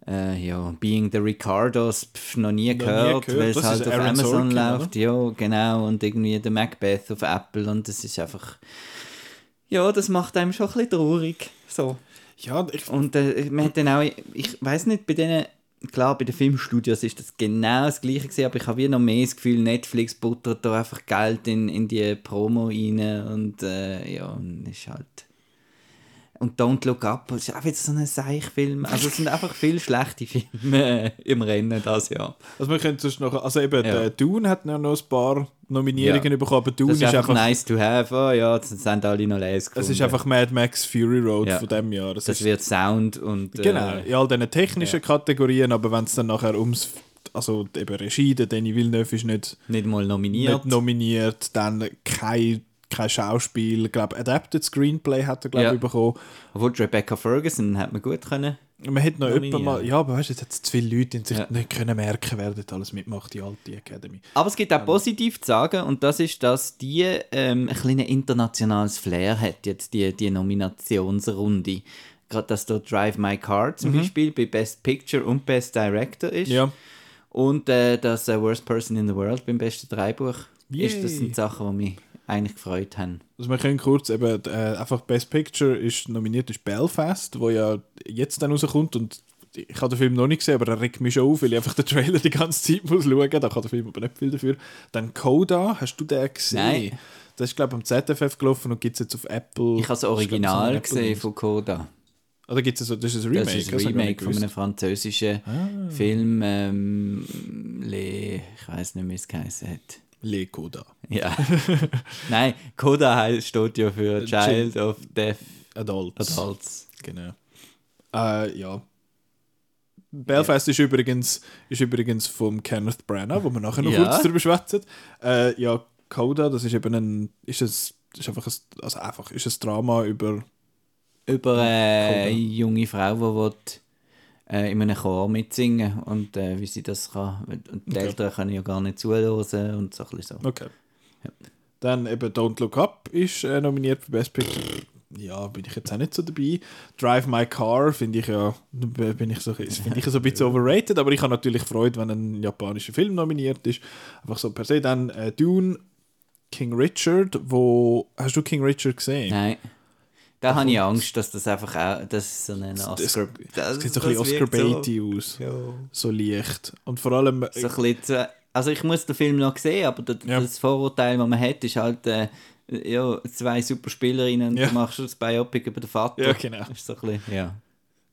Äh, ja, Being the Ricardos, pf, noch nie nie gehört, gehört. weil es halt auf Aaron Amazon Sorkin, oder? läuft. Ja, genau. Und irgendwie der Macbeth auf Apple und das ist einfach. Ja, das macht einem schon ein bisschen traurig. So. Ja, ich, Und äh, man hat dann auch, ich weiß nicht, bei denen, klar, bei den Filmstudios ist das genau das Gleiche gewesen, aber ich habe wie noch mehr das Gefühl, Netflix buttert da einfach Geld in, in die Promo rein und äh, ja, und ist halt... Und Don't Look Up ist auch wieder so ein Seichfilm. Also es sind einfach viele schlechte Filme im Rennen das Jahr. Also wir können sonst noch, also eben, Ja. der Dune hat noch ein paar Nominierungen Ja. bekommen, aber Dune Das ist, ist einfach, nice to have. Oh ja, das sind alle noch les es ist einfach Mad Max Fury Road Ja. von dem Jahr. Das, Das ist, wird Sound und... genau, Äh, in all diesen technischen Kategorien, aber wenn es dann nachher ums, also eben Regie, der Denis Villeneuve ist nicht, nicht mal nominiert. nicht nominiert, dann kein, kein Schauspiel, ich glaube Adapted Screenplay hat er glaube Ja. bekommen. Obwohl Rebecca Ferguson hat man gut können. Man hätte noch jemanden mal, ja, aber weißt du, jetzt hat es zu viele Leute, die sich Ja. nicht können merken, wer dort alles mitmacht, die alte Academy. Aber es gibt auch positiv zu sagen und das ist, dass die ähm, ein kleines internationales Flair hat, jetzt die, die Nominationsrunde. Gerade, dass da Drive My Car zum Beispiel bei Best Picture und Best Director ist. Ja. Und äh, dass äh, Worst Person in the World beim besten Drehbuch ist. Das Yay. sind Sachen, die mich eigentlich gefreut haben. Also wir können kurz eben, äh, einfach Best Picture ist nominiert ist Belfast, wo ja jetzt dann rauskommt und ich habe den Film noch nicht gesehen, aber er regt mich schon auf, weil ich einfach den Trailer die ganze Zeit muss schauen, da kann der Film aber nicht viel dafür. Dann Coda, hast du den gesehen? Nein. Das ist glaube ich am ZFF gelaufen und gibt es jetzt auf Apple. Ich habe das ist, glaub so Original gesehen von Coda. Oder gibt es so, das ist ein Remake? Das ist ein Remake nicht von einem französischen Ah. Film. Ähm, Le, ich weiß nicht, wie es geheißen hat. Le Coda. Ja. Nein, Coda heißt, steht ja für Äh, Child of Deaf Adults. Adults. Genau. Äh, ja. Belfast ist, übrigens, ist übrigens vom Kenneth Branagh, wo wir nachher noch Ja. kurz drüber schwätzen. Äh, ja, Coda, das ist eben ein, ist es, ist einfach ein, also einfach, ist ein Drama über, Über äh, eine Coda. junge Frau, die äh, in einem Chor mitsingen und äh, wie sie das kann. Und die Okay. Eltern können ja gar nicht zuhören und so ein bisschen so. okay. Dann eben Don't Look Up ist äh, nominiert für Best Picture. Ja, bin ich jetzt auch nicht so dabei. Drive My Car finde ich ja, bin ich so, finde ich so ein bisschen overrated, aber ich habe natürlich Freude, wenn ein japanischer Film nominiert ist. Einfach so per se. Dann äh, Dune, King Richard, wo, hast du King Richard gesehen? Nein. Da habe ich Angst, dass das einfach auch, das ist so ein Das, Oscar... das sieht so ein bisschen wirkt Oscar-Beatty aus. So leicht. Und vor allem, äh, So ein bisschen zu, also ich muss den Film noch sehen, aber das, Ja. das Vorurteil, das man hat, ist halt äh, ja, zwei super Spielerinnen und Ja. du machst das Biopic über den Vater. Ja, genau. Das ist so ein bisschen, ja.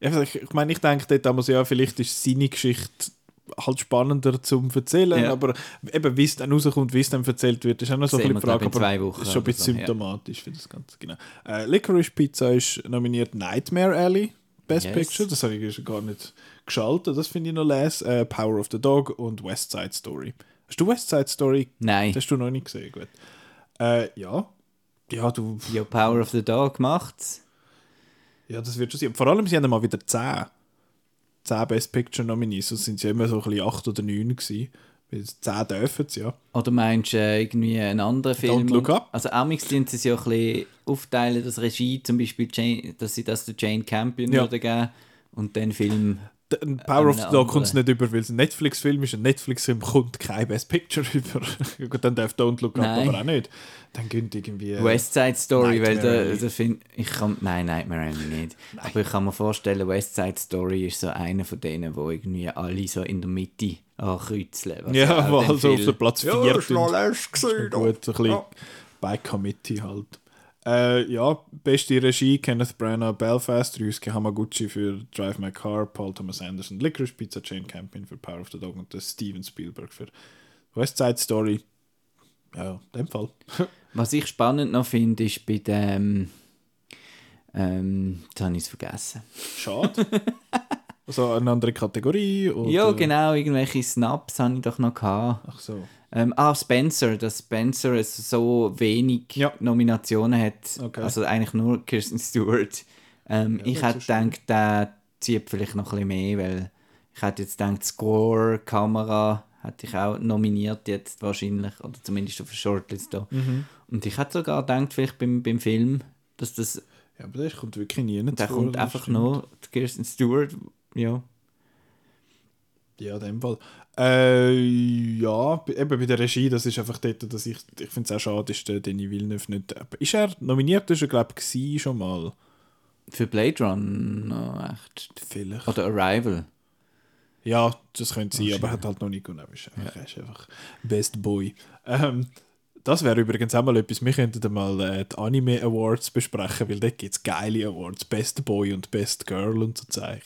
Ja, Ich, ich meine, ich denke dort damals, ja, vielleicht ist seine Geschichte halt spannender zum Erzählen, Ja. aber eben, wie es dann rauskommt, wie es dann erzählt wird, ist auch noch so ein Frage, aber zwei Wochen ist schon ein bisschen so, ja. symptomatisch für das Ganze, genau. Äh, Licorice Pizza ist nominiert Nightmare Alley, Best Yes. Picture, das habe ich gar nicht geschaltet, das finde ich noch les. Äh, Power of the Dog und West Side Story. Hast du West Side Story? Nein. Das hast du noch nicht gesehen, gut. Äh, ja. Ja, du, Ja, Power of the Dog macht's. Ja, das wird schon sein. Vor allem, sie haben mal wieder 10. 10 Best Picture Nominees. Sonst sind sie immer so ein bisschen 8 oder 9 gewesen. Weil 10 dürfen sie, ja. Oder meinst du äh, irgendwie einen anderen Film? Look Up? Also Amix tun sie es ja ein bisschen aufteilen, das Regie zum Beispiel, Jane, dass sie das der Jane Campion Ja. würden geben und dann Film... Ein Power of the Dog kommt es nicht über, weil es ein Netflix-Film ist. Ein Netflix-Film kommt kein Best Picture über. Gut, dann darf Don't Look Up Nein. aber auch nicht. Dann gönnt irgendwie... äh, West Side Story, weil Nightmare da, Alley. da find, ich kann, nein, Nightmare Alley nicht. Aber ich kann mir vorstellen, West Side Story ist so einer von denen, wo irgendwie alle so in der Mitte ankreuzeln. was Ja, auch wo dann halt so auf der Platz 4 Ja, ist noch lässt Gut, so ein bisschen bei Committee halt. Äh, ja, beste Regie, Kenneth Branagh, Belfast, Ryusuke Hamaguchi für Drive My Car, Paul Thomas Anderson, Licorice Pizza, Jane Campion für Power of the Dog und der Steven Spielberg für West Side Story. Ja, in dem Fall. Was ich spannend noch finde, ist bei dem. Ähm, jetzt habe ich es vergessen. Schade. also eine andere Kategorie? Oder? Ja, genau, irgendwelche Snaps habe ich doch noch gehabt. Ach so. Ähm, ah, Spencer, dass Spencer es so wenig Ja. Nominationen hat. Okay. Also eigentlich nur Kirsten Stewart. Ähm, Ja, ich hätte gedacht, der zieht vielleicht noch ein bisschen mehr, weil ich hätte jetzt gedacht, Score, Kamera hätte ich auch nominiert jetzt wahrscheinlich, oder zumindest auf der Shortlist da. Mhm. Und ich hätte sogar gedacht, vielleicht beim, beim Film, dass das, Ja, aber das kommt wirklich nie da vor, kommt einfach stimmt. nur Kirsten Stewart, ja. Ja, in dem Fall. Äh, ja, eben bei der Regie, das ist einfach dort, dass ich, ich finde es auch schade, ist der Denis Villeneuve nicht. Ist er nominiert? Ist er, glaube ich, schon mal. Für Blade Runner, echt. Vielleicht. Oder Arrival. Ja, das könnte sein, aber er hat halt noch nicht gewonnen. Er ist einfach, er ist einfach Best Boy. Ähm, das wäre übrigens auch mal etwas, wir könnten mal äh, die Anime Awards besprechen, weil dort gibt es geile Awards. Best Boy und Best Girl und so Zeug.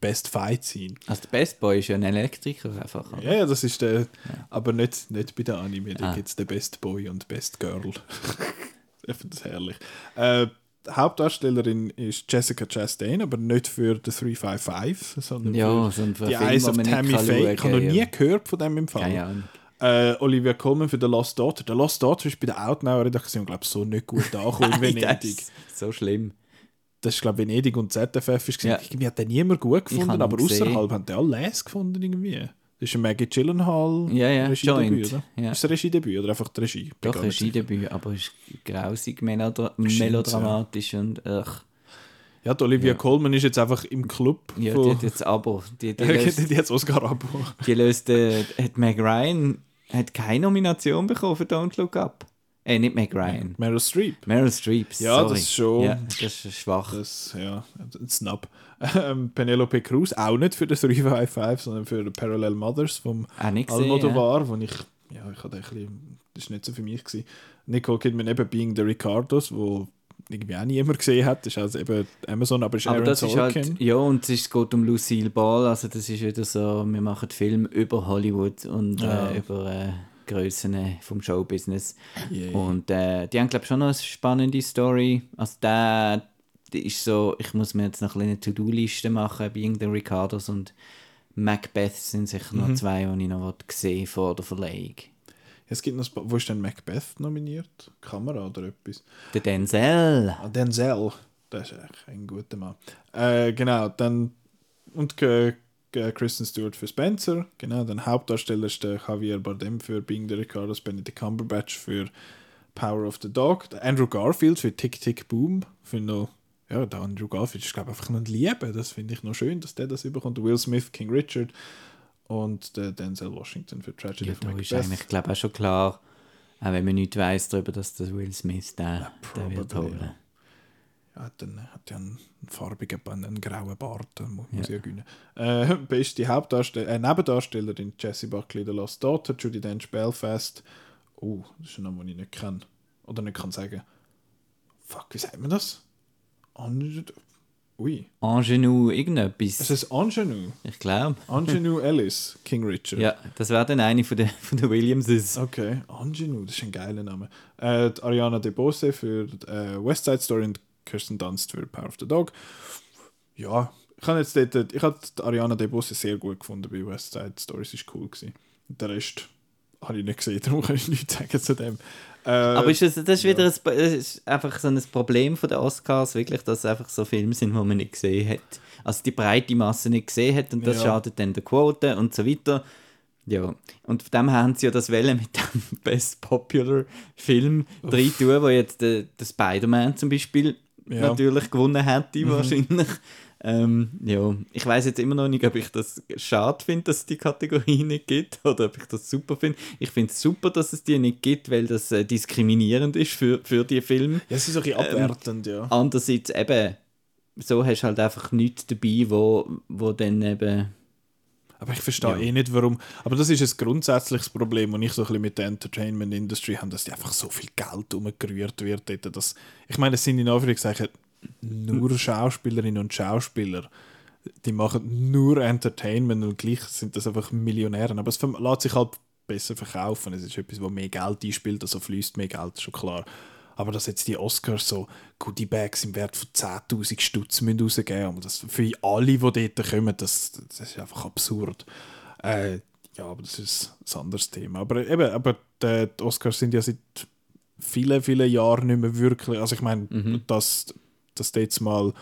Best Fight Scene. Also der Best Boy ist ja ein Elektriker einfach. oder? Ja, ja, das ist der, aber nicht, nicht bei der Anime, da Ah. gibt es den Best Boy und Best Girl. ich finde das herrlich. Äh, die Hauptdarstellerin ist Jessica Chastain, aber nicht für The 355, sondern Ja, für so ein die Film, Eyes of Tammy Faye. Ich habe noch nie ja. gehört von dem im Fall. Keine Ahnung. Äh, Olivia Colman für The Lost Daughter. The Lost Daughter ist bei der Outnow-Redaktion, glaube ich, so nicht gut angekommen in Venedig. so schlimm. Das ist, glaube ich, Venedig und ZFF. Ist Ja. ja. Irgendwie hat den niemand gut gefunden, aber außerhalb haben die alle les gefunden irgendwie. Das ist ein Maggie Gyllenhaal Ja, ja, Regiedebüt, oder? Ja. Ist es ein Regiedebüt oder einfach die Regie? Doch. Regiedebüt, aber ist grausig melodra Bestimmt, melodramatisch und ach. Ja, die Olivia Ja. Colman ist jetzt einfach im Club. Ja, die hat jetzt Abo. Die, die, löst, die hat Oscar-Abo. die löst äh, hat Meg Ryan hat keine Nomination bekommen für Don't Look Up. Äh, nicht Meg Ryan. Meryl Streep. Meryl Streep, Ja, sorry. das ist schon- Ja, das ist schwach. Das, ja, ein Snap. Ähm, Penelope Cruz, auch nicht für den 355, sondern für Parallel Mothers vom gesehen, ja. Almodovar, wo ich, ja, ich hatte ein bisschen, das war nicht so für mich. Gewesen. Nicole Kidman eben Being the Ricardos, wo irgendwie auch niemand gesehen hat, das ist also eben Amazon, aber ist Aber Aaron das ist Sorkin. halt, ja, und es ist- geht um Lucille Ball, also das ist wieder so, wir machen Film über Hollywood und Ja. äh, über äh, Grössen äh, vom Showbusiness. Yeah. Und äh, die haben, glaube ich, schon noch eine spannende Story. Also der, der ist so, ich muss mir jetzt noch ein eine To-Do-Liste machen, Being the Ricardos und Macbeth sind sicher Mhm. noch zwei, die ich noch gesehen vor der Verleihung. Es gibt noch, wo ist denn Macbeth nominiert? Kamera oder etwas? Der Denzel. Ah, Denzel, das ist echt ein guter Mann. Äh, genau, dann und äh, Kristen Stewart für Spencer, genau, dann Hauptdarsteller ist der Javier Bardem für Being the Ricardos, Benedict Cumberbatch für Power of the Dog, der Andrew Garfield für Tick Tick Boom, finde noch ja, der Andrew Garfield ist glaube ich einfach ein Liebe, das finde ich noch schön, dass der das überkommt. Will Smith, King Richard und der Denzel Washington für Tragedy Ja, of da ist Macbeth. eigentlich, glaube ich, auch schon klar, auch wenn man nicht weiss darüber, dass der Will Smith den, den wird holen. Ja, hat, einen, hat ja einen farbigen, einen, einen grauen Bart, den muss, muss ja gewinnen. Äh, beste Hauptdarsteller, äh, Nebendarstellerin Jessie Buckley, The Lost Daughter, Judy Dench, Belfast. Oh, das ist ein Name, den ich nicht kenne. Oder nicht kann sagen. Fuck, wie sagt man das? Ui. Ingenue, irgendetwas. Es ist Angenou. ich glaube. Angenou Ellis, King Richard. Ja, das wäre dann eine von den, von den Williamses. Okay, Angenou, das ist ein geiler Name. Äh, Ariana DeBose für äh, West Side Story und Kirsten Dunst für Power of the Dog. Ja, ich habe jetzt dort, ich habe Ariana DeBose sehr gut gefunden bei West Side Story, es war cool. Gewesen. Der Rest habe ich nicht gesehen, darum kann ich nichts sagen zu dem. Äh, Aber ist das, das ist wieder ein, das ist einfach so ein Problem von den Oscars, wirklich, dass es einfach so Filme sind, die man nicht gesehen hat. Also die breite Masse nicht gesehen hat und das Ja. schadet dann der Quote und so weiter. Ja, und von dem haben sie ja das Welle mit dem Best Popular Film rein tun, wo jetzt der, der Spider-Man zum Beispiel Ja. natürlich gewonnen hätte, wahrscheinlich. Ähm, ja, ich weiß jetzt immer noch nicht, ob ich das schade finde, dass es die Kategorie nicht gibt oder ob ich das super finde. Ich finde es super, dass es die nicht gibt, weil das äh, diskriminierend ist für, für die Filme. ja, es ist ein bisschen abwertend, ja. Andererseits eben, so hast du halt einfach nichts dabei, wo, wo dann eben... Aber ich verstehe Ja. eh nicht, warum. Aber das ist ein grundsätzliches Problem, und ich so ein bisschen mit der Entertainment Industry habe, dass die einfach so viel Geld umgerührt wird. Dort, dass, ich meine, es sind in Anführungszeichen nur Schauspielerinnen und Schauspieler. Die machen nur Entertainment und gleich sind das einfach Millionäre. Aber es lässt sich halt besser verkaufen. Es ist etwas, wo mehr Geld einspielt, also fließt mehr Geld, schon klar. Aber dass jetzt die Oscars so Goodie Bags im Wert von 10.000 Stutz rausgeben müssen, das für alle, die dort kommen, das, das ist einfach absurd. Äh, ja, aber das ist ein anderes Thema. Aber eben, aber die, die Oscars sind ja seit vielen, vielen Jahren nicht mehr wirklich, also ich meine, Mhm. dass, dass da jetzt mal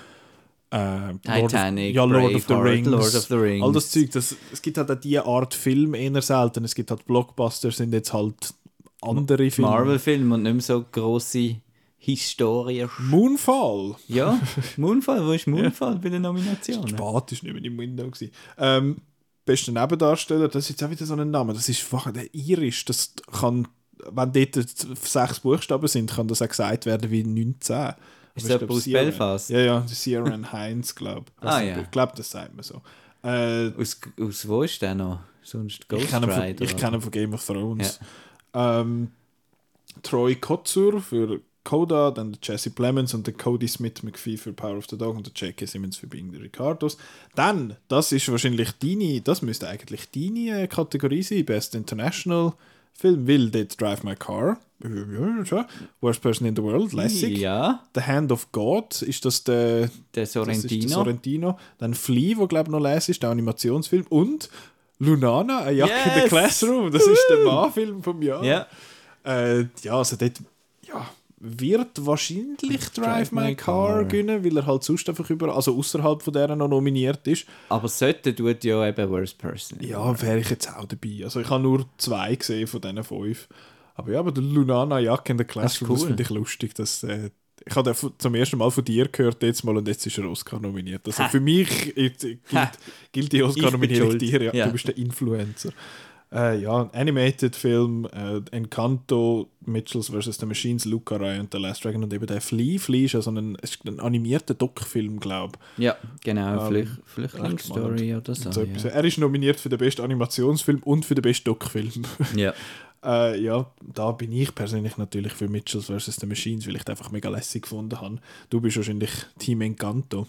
äh, Titanic, Lord of, ja, Lord of the Rings, Lord of the Rings. all das Zeug, das, es gibt halt auch diese Art Film eher selten. Es gibt halt Blockbuster, sind jetzt halt andere Filme. Marvel-Film und nicht mehr so grosse Historie. Moonfall. Ja, Moonfall, wo ist Moonfall bei den Nominationen? Spät war nicht mehr im Window. gewesen. Ähm, bester Nebendarsteller, das ist jetzt auch wieder so ein Name. Das ist einfach der Irisch. Das kann, wenn dort sechs Buchstaben sind, kann das auch gesagt werden wie 19. Ist das aus Belfast? Ja, ja, Ciaran Heinz, glaube ich. Ah, ja. Ich glaube, das sagt man so. Äh, Aus, aus wo ist der noch? Sonst Ghost ich kenne ihn von, Rider. ich kenne von Game of Thrones. Ähm, Troy Kotsur für Coda, dann der Jesse Plemons und der Cody Smith McPhee für Power of the Dog und der J.K. Simmons für Being the Ricardos. Dann, das ist wahrscheinlich deine, das müsste eigentlich deine äh, Kategorie sein, Best International Film, Will Did Drive My Car. Worst Person in the World, lässig. Ja, The Hand of God, ist das der, der das ist der Sorrentino. Sorrentino. Dann Flea, wo glaube ich noch lässig ist, der Animationsfilm. Und Lunana, eine Jacke in the Yes! Classroom, das ist der Mann-Film vom Jahr. ja. Äh, ja, also dort wird wahrscheinlich Drive My Car gewinnen, weil er halt sonst einfach über, also außerhalb von der noch nominiert ist. Aber sollte tut ja eben Worst Person. Ja, wäre ich jetzt auch dabei. Also ich habe nur zwei gesehen von diesen fünf. Aber ja, aber der Lunana Jack in der Classroom, das, cool. finde ich lustig. Dass, äh, ich habe zum ersten Mal von dir gehört jetzt mal und jetzt ist er Oscar nominiert. Also Ha. für mich äh, gilt, gilt die Oscar-Nominierung dir. Ja, Ja. Du bist der Influencer. Äh, ja, Animated-Film, äh, Encanto, Mitchells vs. The Machines, Luca Rai und The Last Dragon und eben der Flea. Flea ist ja so ein, ist ein animierter Doc-Film, glaube Ja, genau. Ähm, Flüchtlingsstory oder ich. so. Ja. Er ist nominiert für den besten Animationsfilm und für den besten Doc-Film. ja. Äh, ja, da bin ich persönlich natürlich für Mitchells vs. The Machines, weil ich den einfach mega lässig gefunden habe. Du bist wahrscheinlich Team Encanto.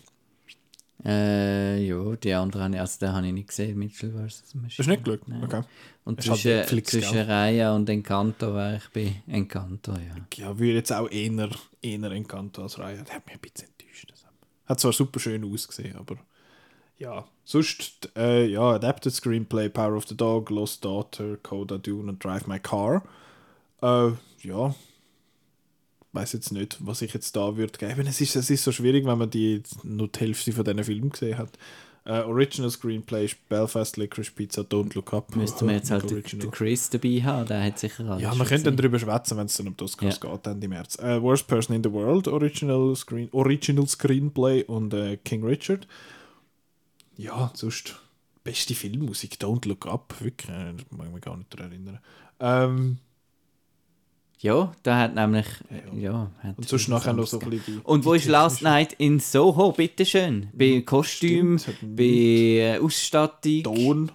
Äh, ja, die anderen den habe ich nicht gesehen, Mitchell vs. Machine. Hast du nicht geschaut? Nein. Okay. Und Ist halt zwischen, Netflix, zwischen? Raya und Encanto wäre ich bei Encanto, ja. Ja, würde jetzt auch eher, eher Encanto als Reihe. Der hat mich ein bisschen enttäuscht. das Hat zwar super schön ausgesehen, aber ja. Sonst, äh, ja, Adapted Screenplay, Power of the Dog, Lost Daughter, Coda Dune und Drive My Car. Äh, ja. Weiß jetzt nicht, was ich jetzt da würde geben. Es ist, es ist so schwierig, wenn man die nur die Hälfte von diesen Filmen gesehen hat. Äh, Original Screenplay ist Belfast, Licorice Pizza, Don't Look Up. Müssten wir jetzt halt den, Chris dabei haben, der hat sicher alles Ja, man könnte dann darüber schwätzen, wenn es dann um die Oscars geht, Ende März. Äh, Worst Person in the World, Original, Screen, Original Screenplay und äh, King Richard. Ja, sonst beste Filmmusik, Don't Look Up, wirklich, äh, das mag ich mich gar nicht daran erinnern. Ähm, Ja, der hat nämlich, ja, Ja. hat und sonst nachher noch so ein bisschen die, Und wo die ist Last Night in Soho, bitteschön? Bei Kostüm, Stimmt, bei äh, Ausstattung. Ton.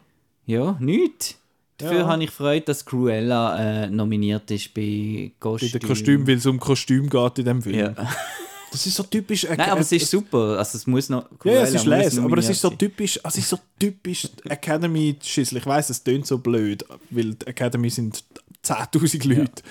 Ja, nichts. Dafür Ja. habe ich Freude, dass Cruella äh, nominiert ist bei Bei Kostüm. den Kostüm, weil es um Kostüm geht in dem Film. Ja. Das ist so typisch. äh, Nein, aber äh, es ist super. Also es muss noch. Ja, ja, es ist Cruella les, aber es ist so typisch, also es ist so typisch Academy-Schissel. Ich weiß, es tönt so blöd, weil die Academy sind 10.000 Leute.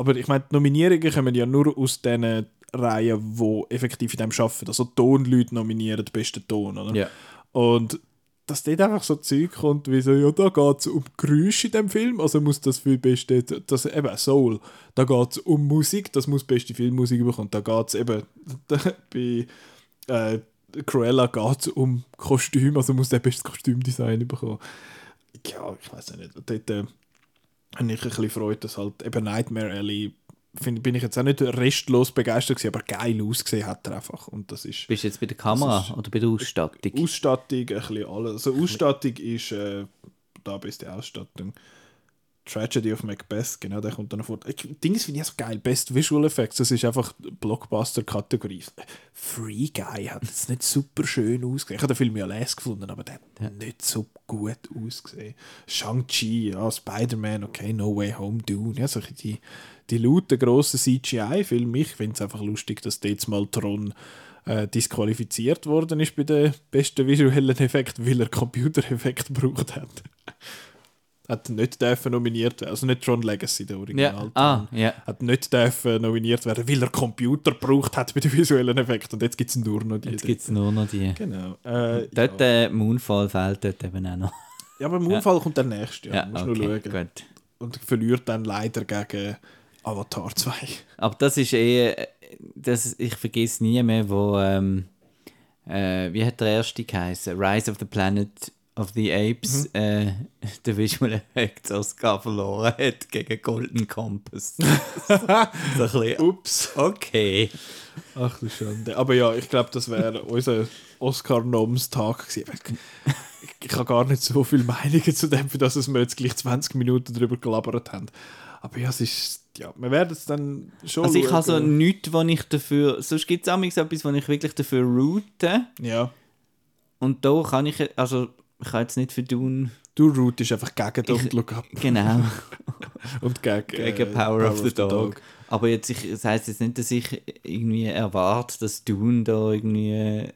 Aber ich meine, Nominierungen kommen ja nur aus diesen Reihen, die effektiv in dem arbeiten. Also Tonleute nominieren den besten Ton, oder? Ja. Und dass dort einfach so Zeug kommt, wie so, ja, da geht es um Geräusche in dem Film, also muss das für die beste, das eben Soul, da geht es um Musik, das muss beste Filmmusik bekommen, da geht es eben, bei äh, Cruella geht es um Kostüm, also muss der beste Kostümdesign bekommen. Ja, ich weiß nicht, dort äh, habe ich ein bisschen Freude, dass halt eben Nightmare Alley, find, bin ich jetzt auch nicht restlos begeistert gewesen, aber geil ausgesehen hat er einfach und das ist... Bist du jetzt bei der Kamera oder bei der Ausstattung? Ausstattung, ein bisschen alles. Also Ausstattung ist äh, da beste Ausstattung. Tragedy of Macbeth, genau, der kommt dann vor. Dings finde ich so geil. Best Visual Effects, das ist einfach Blockbuster-Kategorie. Free Guy hat jetzt nicht super schön ausgesehen. Ich habe den Film ja les gefunden, aber der hat nicht so gut ausgesehen. Shang-Chi, ja, Spider-Man, okay, No Way Home, Dune, ja, solche die, die lauten grossen CGI-Filme. Ich finde es einfach lustig, dass jetzt mal Tron äh, disqualifiziert worden ist bei den besten visuellen Effekten, weil er Computereffekt gebraucht hat. Hat nicht dürfen nominiert werden, also nicht Tron Legacy, der Original. Ja. Ah, ja. Hat nicht dürfen nominiert werden, weil er Computer gebraucht hat bei den visuellen Effekten. Und jetzt gibt es nur noch die. Jetzt gibt es nur noch die. Genau. Äh, Dort ja. äh, Moonfall fehlt dort eben auch noch. ja, aber im Unfall kommt der nächste. Ja, Ja, musst okay, nur schauen. gut. Und verliert dann leider gegen Avatar 2. Aber das ist eh, das, ich vergesse nie mehr, wo, ähm, äh, wie hat der erste geheißen? Rise of the Planet of the Apes, Mhm. äh, der Visual Effects Oscar verloren hat gegen Golden Compass. so bisschen, Ups. okay. Ach du Schande. Aber ja, ich glaube, das wäre unser Oscar-Noms-Tag gewesen. Ich, ich habe gar nicht so viele Meinungen zu dem, für das wir jetzt gleich 20 Minuten darüber gelabert haben. Aber ja, es ist, ja, wir werden es dann schon Also ich habe so nichts, wo ich dafür, sonst gibt es etwas, wo ich wirklich dafür route. Ja, Und da kann ich, also ich kann jetzt nicht für Dune. Du routest einfach gegen Don't Look Up Genau, und gegen, gegen äh, Power, of the, Dog. Aber jetzt, ich, das heisst jetzt nicht, dass ich irgendwie erwarte, dass Dune da irgendwie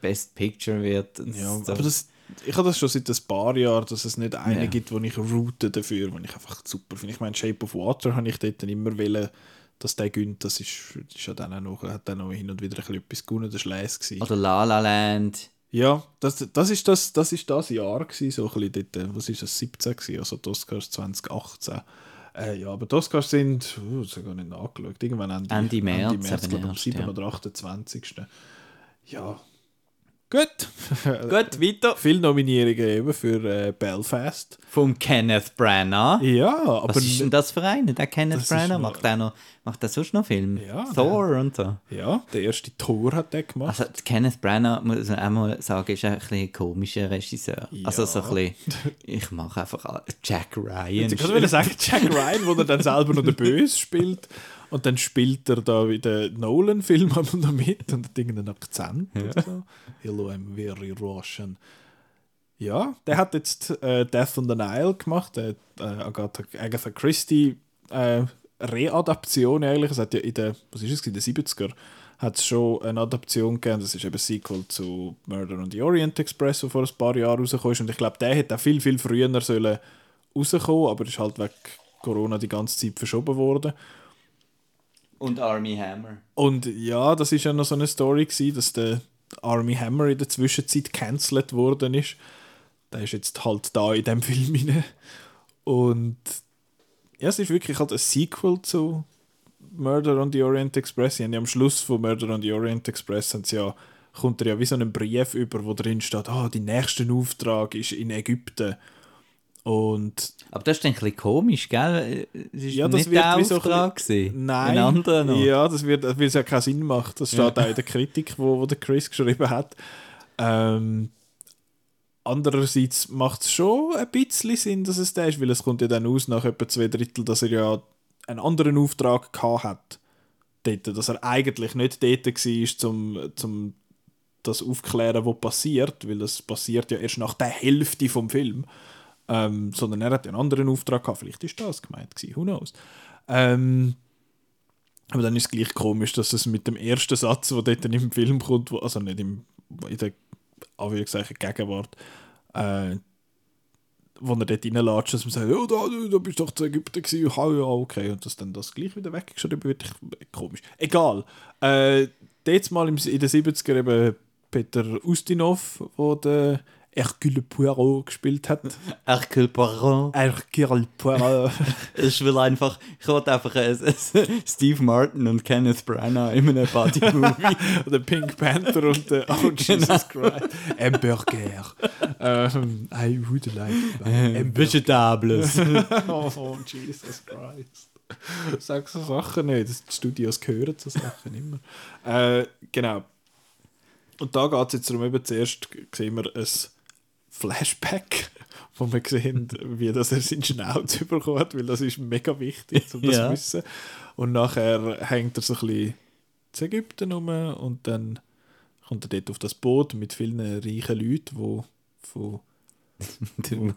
Best Picture wird. und Ja, aber das, ich habe das schon seit ein paar Jahren, dass es nicht einen Ja. gibt, wo ich route dafür, den ich einfach super finde. Ich meine, Shape of Water habe ich dort dann immer wollen, dass der gönnt. Das ist, ist ja dann auch noch, hat dann noch hin und wieder ein bisschen etwas gewonnen, das war gewesen. Oder La La Land. Ja, das, das, ist das, das ist das Jahr gewesen, so ein bisschen dort, äh, was ist das, 17 gewesen, also die Oscars 2018. Äh, ja, aber die Oscars sind, uh, das habe ich gar nicht nachgeschaut, irgendwann Ende, Ende März, Ende März eben glaube am erst, 7. ja. oder 28. Ja, gut. Gut, weiter. Viele Nominierungen eben für äh, Belfast. Vom Kenneth Branagh. Ja, aber Was ist denn das für einer? Der Kenneth Das Branagh macht der noch, macht der sonst noch Film? Ja, Thor und so. ja, der erste Tor hat der gemacht. Also Kenneth Branagh, muss man auch mal sagen, ist ein bisschen ein komischer Regisseur. Also so ein bisschen, ich mache einfach all- Jack Ryan. ich wollte sagen, Jack Ryan, wo er dann selber noch den Böse spielt. Und dann spielt er da wie der Nolan-Film noch mit und hat irgendeinen Akzent oder so. Hello, I'm very Russian. Ja, der hat jetzt äh, Death on the Nile gemacht, äh, Agatha, Agatha Christie äh, Readaption eigentlich. Es hat ja in den, was ist es, in den 70er hat es schon eine Adaption gegeben. Das ist eben ein Sequel zu Murder on the Orient Express, der vor ein paar Jahren rausgekommen ist. Und ich glaube, der hätte auch viel, viel früher sollen rauskommen, aber ist halt wegen Corona die ganze Zeit verschoben worden. Und Army Hammer. Und ja, das ist ja noch so eine Story gewesen, dass der Army Hammer in der Zwischenzeit cancelled worden ist. Der ist jetzt halt da in dem Film rein. Und ja, es ist wirklich halt ein Sequel zu Murder on the Orient Express. Sie haben ja am Schluss von Murder on the Orient Express haben sie ja, kommt er ja wie so einen Brief über, wo drin steht, ah, dein nächster Auftrag ist in Ägypten. Und Aber das ist ein bisschen komisch, gell? Das ist Ja, das nicht wird der wie so Auftrag. Nein. Ein anderer noch. Ja, das wird, weil es ja keinen Sinn macht. Das steht auch in der Kritik, wo, wo der Chris geschrieben hat. Ähm, andererseits macht es schon ein bisschen Sinn, dass es der ist, weil es kommt ja dann aus nach etwa zwei Drittel, dass er ja einen anderen Auftrag gehabt hat. Dort, dass er eigentlich nicht dort war, zum, zum das aufklären, was passiert, weil das passiert ja erst nach der Hälfte vom Film. Ähm, sondern er hat einen anderen Auftrag gehabt. Vielleicht ist das gemeint gewesen, who knows. Ähm, aber dann ist es gleich komisch, dass es mit dem ersten Satz, der dort im Film kommt, wo, also nicht im, in der Anführungszeichen Gegenwart, äh, wo er dort reinlatscht, dass man sagt, oh, da, bist du doch zu Ägypten gewesen, ja, ja, okay, und dass dann das gleich wieder weggeschrieben wird, ich, komisch. Egal. Äh, jetzt mal in den 70er eben Peter Ustinov, der den Hercule Poirot gespielt hat. Hercule Poirot. Hercule Poirot. Ich will einfach, ich wollte einfach äh, Steve Martin und Kenneth Branagh in einem Buddy-Movie. der Pink Panther und der Oh Jesus Christ. Hamburger. ähm, I would like Äh, Vegetables. oh Jesus Christ. Sag so Sachen nicht. Die Studios gehören so Sachen immer. Äh, genau. Und da geht es jetzt darum, eben zuerst sehen wir ein Flashback, wo wir sehen, wie das er seinen Schnauz bekommen hat, weil das ist mega wichtig, um das Ja. zu wissen. Und nachher hängt er so ein bisschen zu Ägypten rum und dann kommt er dort auf das Boot mit vielen reichen Leuten, wo von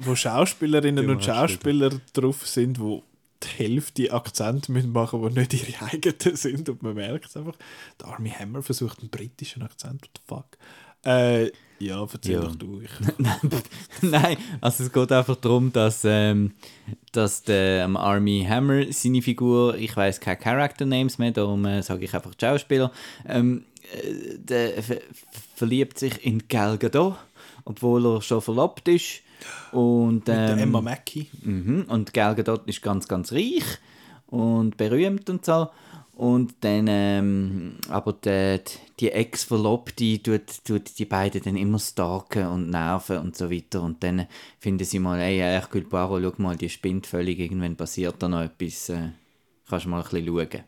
wo Schauspielerinnen und Schauspieler drauf sind, wo die Hälfte Akzent müssen machen die nicht ihre eigenen sind. Und man merkt es einfach. Der Army Hammer versucht einen britischen Akzent. What the fuck? Äh, ja, erzähl Ja. doch du. Nein, also es geht einfach darum, dass, ähm, dass der ähm, Army Hammer, seine Figur, ich weiß keine Character Names mehr, darum äh, sage ich einfach Schauspieler, ähm, äh, der ver verliebt sich in Gal Gadot, obwohl er schon verlobt ist. Und, ähm, Emma Mackey. Mhm. Und Gal Gadot ist ganz, ganz reich und berühmt und so. Und dann, ähm, aber die, die Ex-Verlobte tut, tut die beiden dann immer stalken und nerven und so weiter. Und dann finden sie mal, ey, Hercule Poirot, schau mal, die spinnt völlig, irgendwann passiert da noch etwas, äh, kannst du mal ein bisschen schauen.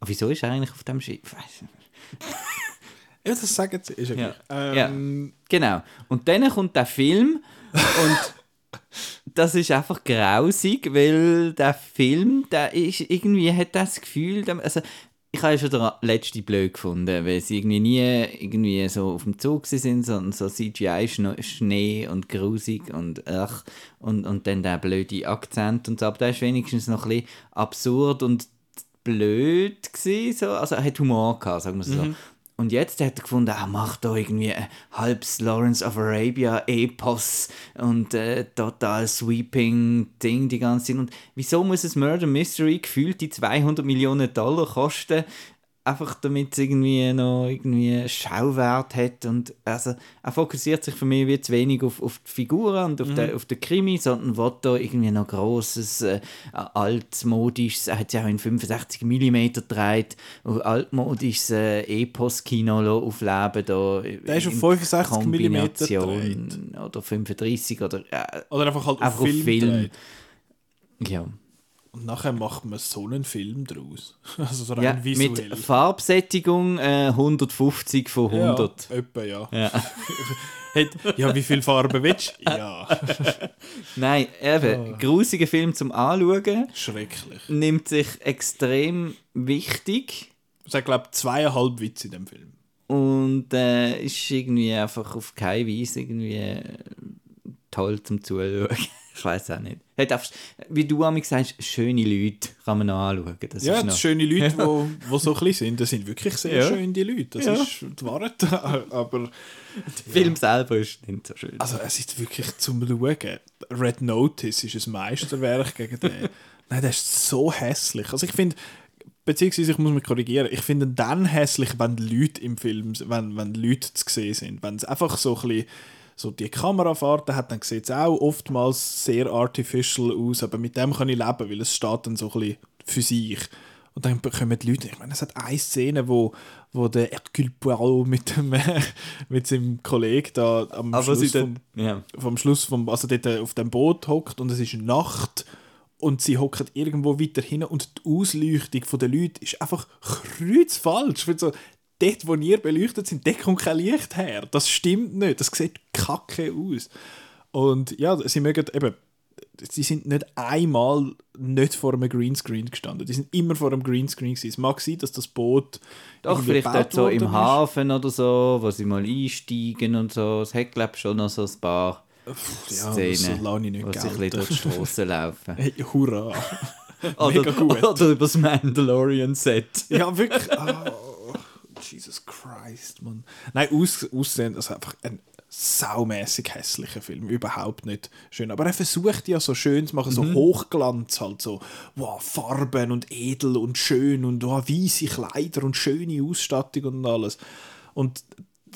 Aber wieso ist er eigentlich auf dem Schiff? Ja, das sagen sie. Ist ja, Ja. Ähm, Genau. Und dann kommt der Film und das ist einfach grausig, weil der Film, der ist irgendwie hat das Gefühl, also ich habe ja schon den letzten blöd gefunden, weil sie irgendwie nie irgendwie so auf dem Zug sind, sondern so CGI-Schnee und grusig und ach, und, und dann der blöde Akzent und so. Aber der ist wenigstens noch ein bisschen absurd und blöd gewesen, so. also er hat Humor gehabt, sagen wir so. Mhm. Und jetzt hat er gefunden, er macht da irgendwie ein halbes Lawrence of Arabia Epos und äh, total sweeping Ding die ganze Zeit. Und wieso muss es Murder Mystery gefühlt die 200 Millionen Dollar kosten? Einfach damit es irgendwie noch irgendwie Schauwert hat und also er fokussiert sich für mich wie zu wenig auf, auf die Figuren und auf, mhm. den, auf den Krimi, sondern will da irgendwie noch grosses, äh, altmodisches, er hat ja auch in 65 mm gedreht, altmodisches äh, Epos-Kino aufleben da. Der ist auf 65 mm gedreht. Oder 35 oder... Äh, oder einfach halt auf Film, Film. Ja. Und nachher macht man so einen Film draus. Also so rein ja, visuell. Mit Farbsättigung äh, 150 von 100. Ja, etwa, ja. Ja, ja wie viel Farbe willst du? Ja. Nein, eben, oh. grusiger Film zum Anschauen. Schrecklich. Nimmt sich extrem wichtig. Es hat, glaube ich, zweieinhalb Witze in dem Film. Und äh, ist irgendwie einfach auf keine Weise irgendwie äh, toll zum Zuschauen. Ich weiß auch nicht. Hat einfach, wie du einmal sagst, schöne Leute kann man anschauen. Das ja, noch... schöne Leute, die wo, wo so klein sind, das sind wirklich sehr ja. schöne Leute. Das ja. ist die Wahrheit. Aber der Film ja. selber ist nicht so schön. Also es ist wirklich zum Schauen. Red Notice ist ein Meisterwerk gegen den. Nein, der ist so hässlich. Also ich finde, beziehungsweise ich muss mich korrigieren, ich finde dann hässlich, wenn Leute im Film, wenn, wenn Leute zu sehen sind. Wenn es einfach so ein bisschen so die Kamerafahrten hat, dann sieht es auch oftmals sehr artificial aus, aber mit dem kann ich leben, weil es steht dann so ein bisschen für sich. Und dann bekommen die Leute, ich meine, es hat eine Szene, wo, wo der Hercule Poirot mit, dem, mit seinem Kollegen da am aber Schluss, vom, ja. vom Schluss vom, also dort auf dem Boot hockt und es ist Nacht und sie hocken irgendwo weiter hin und die Ausleuchtung der Leute ist einfach kreuzfalsch. So, dort, wo ihr beleuchtet sind, dort kommt kein Licht her. Das stimmt nicht. Das sieht kacke aus. Und ja, sie mögen eben, sie sind nicht einmal nicht vor einem Greenscreen gestanden. Die sind immer vor einem Greenscreen gewesen. Es mag sein, dass das Boot doch vielleicht dort so im ist. Hafen oder so, wo sie mal einsteigen und so. Es hat glaube ich schon noch so ein paar ja, Szenen, wo sie ein durch die Straße laufen. Hey, hurra! oder, oder über das Mandalorian-Set. ja, wirklich. Oh. Jesus Christ, man. Nein, aus, aussehen, das ist einfach ein saumäßig hässlicher Film, überhaupt nicht schön. Aber er versucht ja so schön zu machen, so mhm. Hochglanz halt so, wow, Farben und edel und schön und wow, weiße Kleider und schöne Ausstattung und alles. Und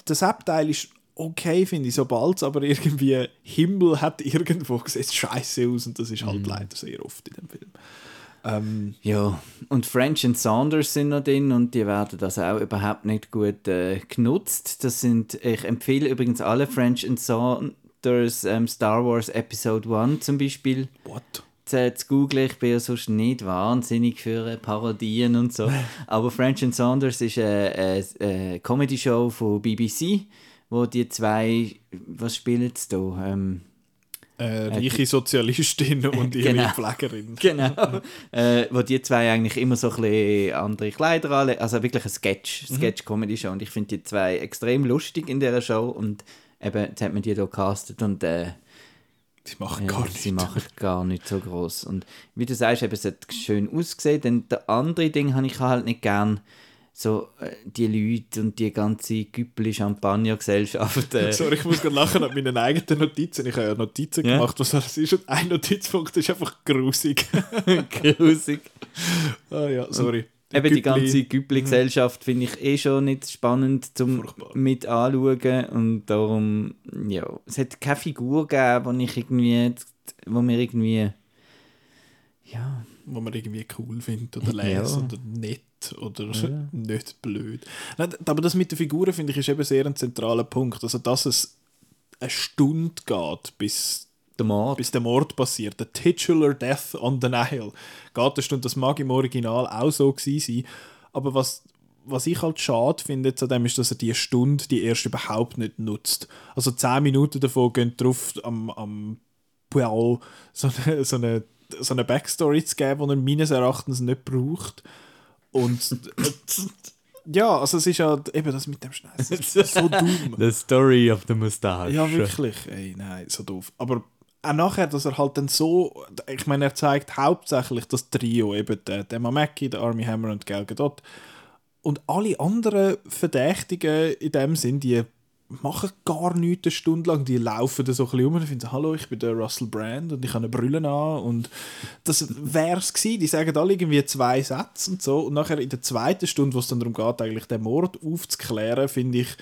das Abteil ist okay, finde ich, sobald es aber irgendwie Himmel hat irgendwo, sieht scheiße aus und das ist halt mhm. leider sehr oft in dem Film. Ähm, ja, und French und Saunders sind noch drin und die werden das auch überhaupt nicht gut äh, genutzt. Das sind, ich empfehle übrigens alle French and Saunders ähm, Star Wars Episode 1 zum Beispiel. What? Zu, googeln, ich bin ja sonst nicht wahnsinnig für äh, Parodien und so. Aber French and Saunders ist eine, eine, eine Comedy-Show von BBC, wo die zwei, was spielen sie da? Ähm, äh, reiche Sozialistin und ihre genau. Pflegerin. Genau. äh, wo die zwei eigentlich immer so ein bisschen andere Kleider anlegen. Also wirklich ein Sketch, mhm. Sketch-Comedy-Show. Und ich finde die zwei extrem lustig in dieser Show. Und eben, jetzt hat man die hier gecastet und äh, Sie machen gar nicht. Sie machen gar nicht so groß. Und wie du sagst, eben, es hat schön ausgesehen. Denn der andere Ding habe ich halt nicht gern so äh, die Leute und die ganze Güppeli-Champagner-Gesellschaft. Äh. Sorry, ich muss gerade lachen an meinen eigenen Notizen. Ich habe ja Notizen ja? gemacht, was das ist. Und ein Notizpunkt ist einfach grusig. grusig. Ah ja, sorry. Die Eben Güppli. die ganze Güppli-Gesellschaft finde ich eh schon nicht spannend zum Furchtbar. mit anschauen. Und darum, ja, es hat keine Figur gegeben, wo ich irgendwie, wo mir irgendwie, ja... Wo man irgendwie cool findet oder lesen ja. oder nett oder ja. nicht blöd. Nein, aber das mit den Figuren finde ich ist eben sehr ein zentraler Punkt. Also, dass es eine Stunde geht, bis der Mord, bis der Mord passiert. Der Titular Death on the Nile. Geht eine Stunde, das mag im Original auch so gewesen sein. Aber was, was ich halt schade finde zu dem ist, dass er die Stunde, die erst überhaupt nicht nutzt. Also zehn Minuten davon gehen drauf am, am Poirot so eine, so eine, so eine Backstory zu geben, die er meines Erachtens nicht braucht. Und ja, also es ist ja eben das mit dem Schneiden. so dumm. The story of the mustache. Ja, wirklich. Ey, nein, so doof. Aber auch nachher, dass er halt dann so, ich meine, er zeigt hauptsächlich das Trio, eben der, der Mameki, der Army Hammer und Gal Gadot. Und alle anderen Verdächtigen in dem Sinn, die machen gar nichts eine Stunde lang. Die laufen da so ein bisschen um und finden, hallo, ich bin der Russell Brand und ich habe eine Brille an und das wäre es gewesen. Die sagen alle irgendwie zwei Sätze und so und nachher in der zweiten Stunde, wo es dann darum geht, eigentlich den Mord aufzuklären, finde ich,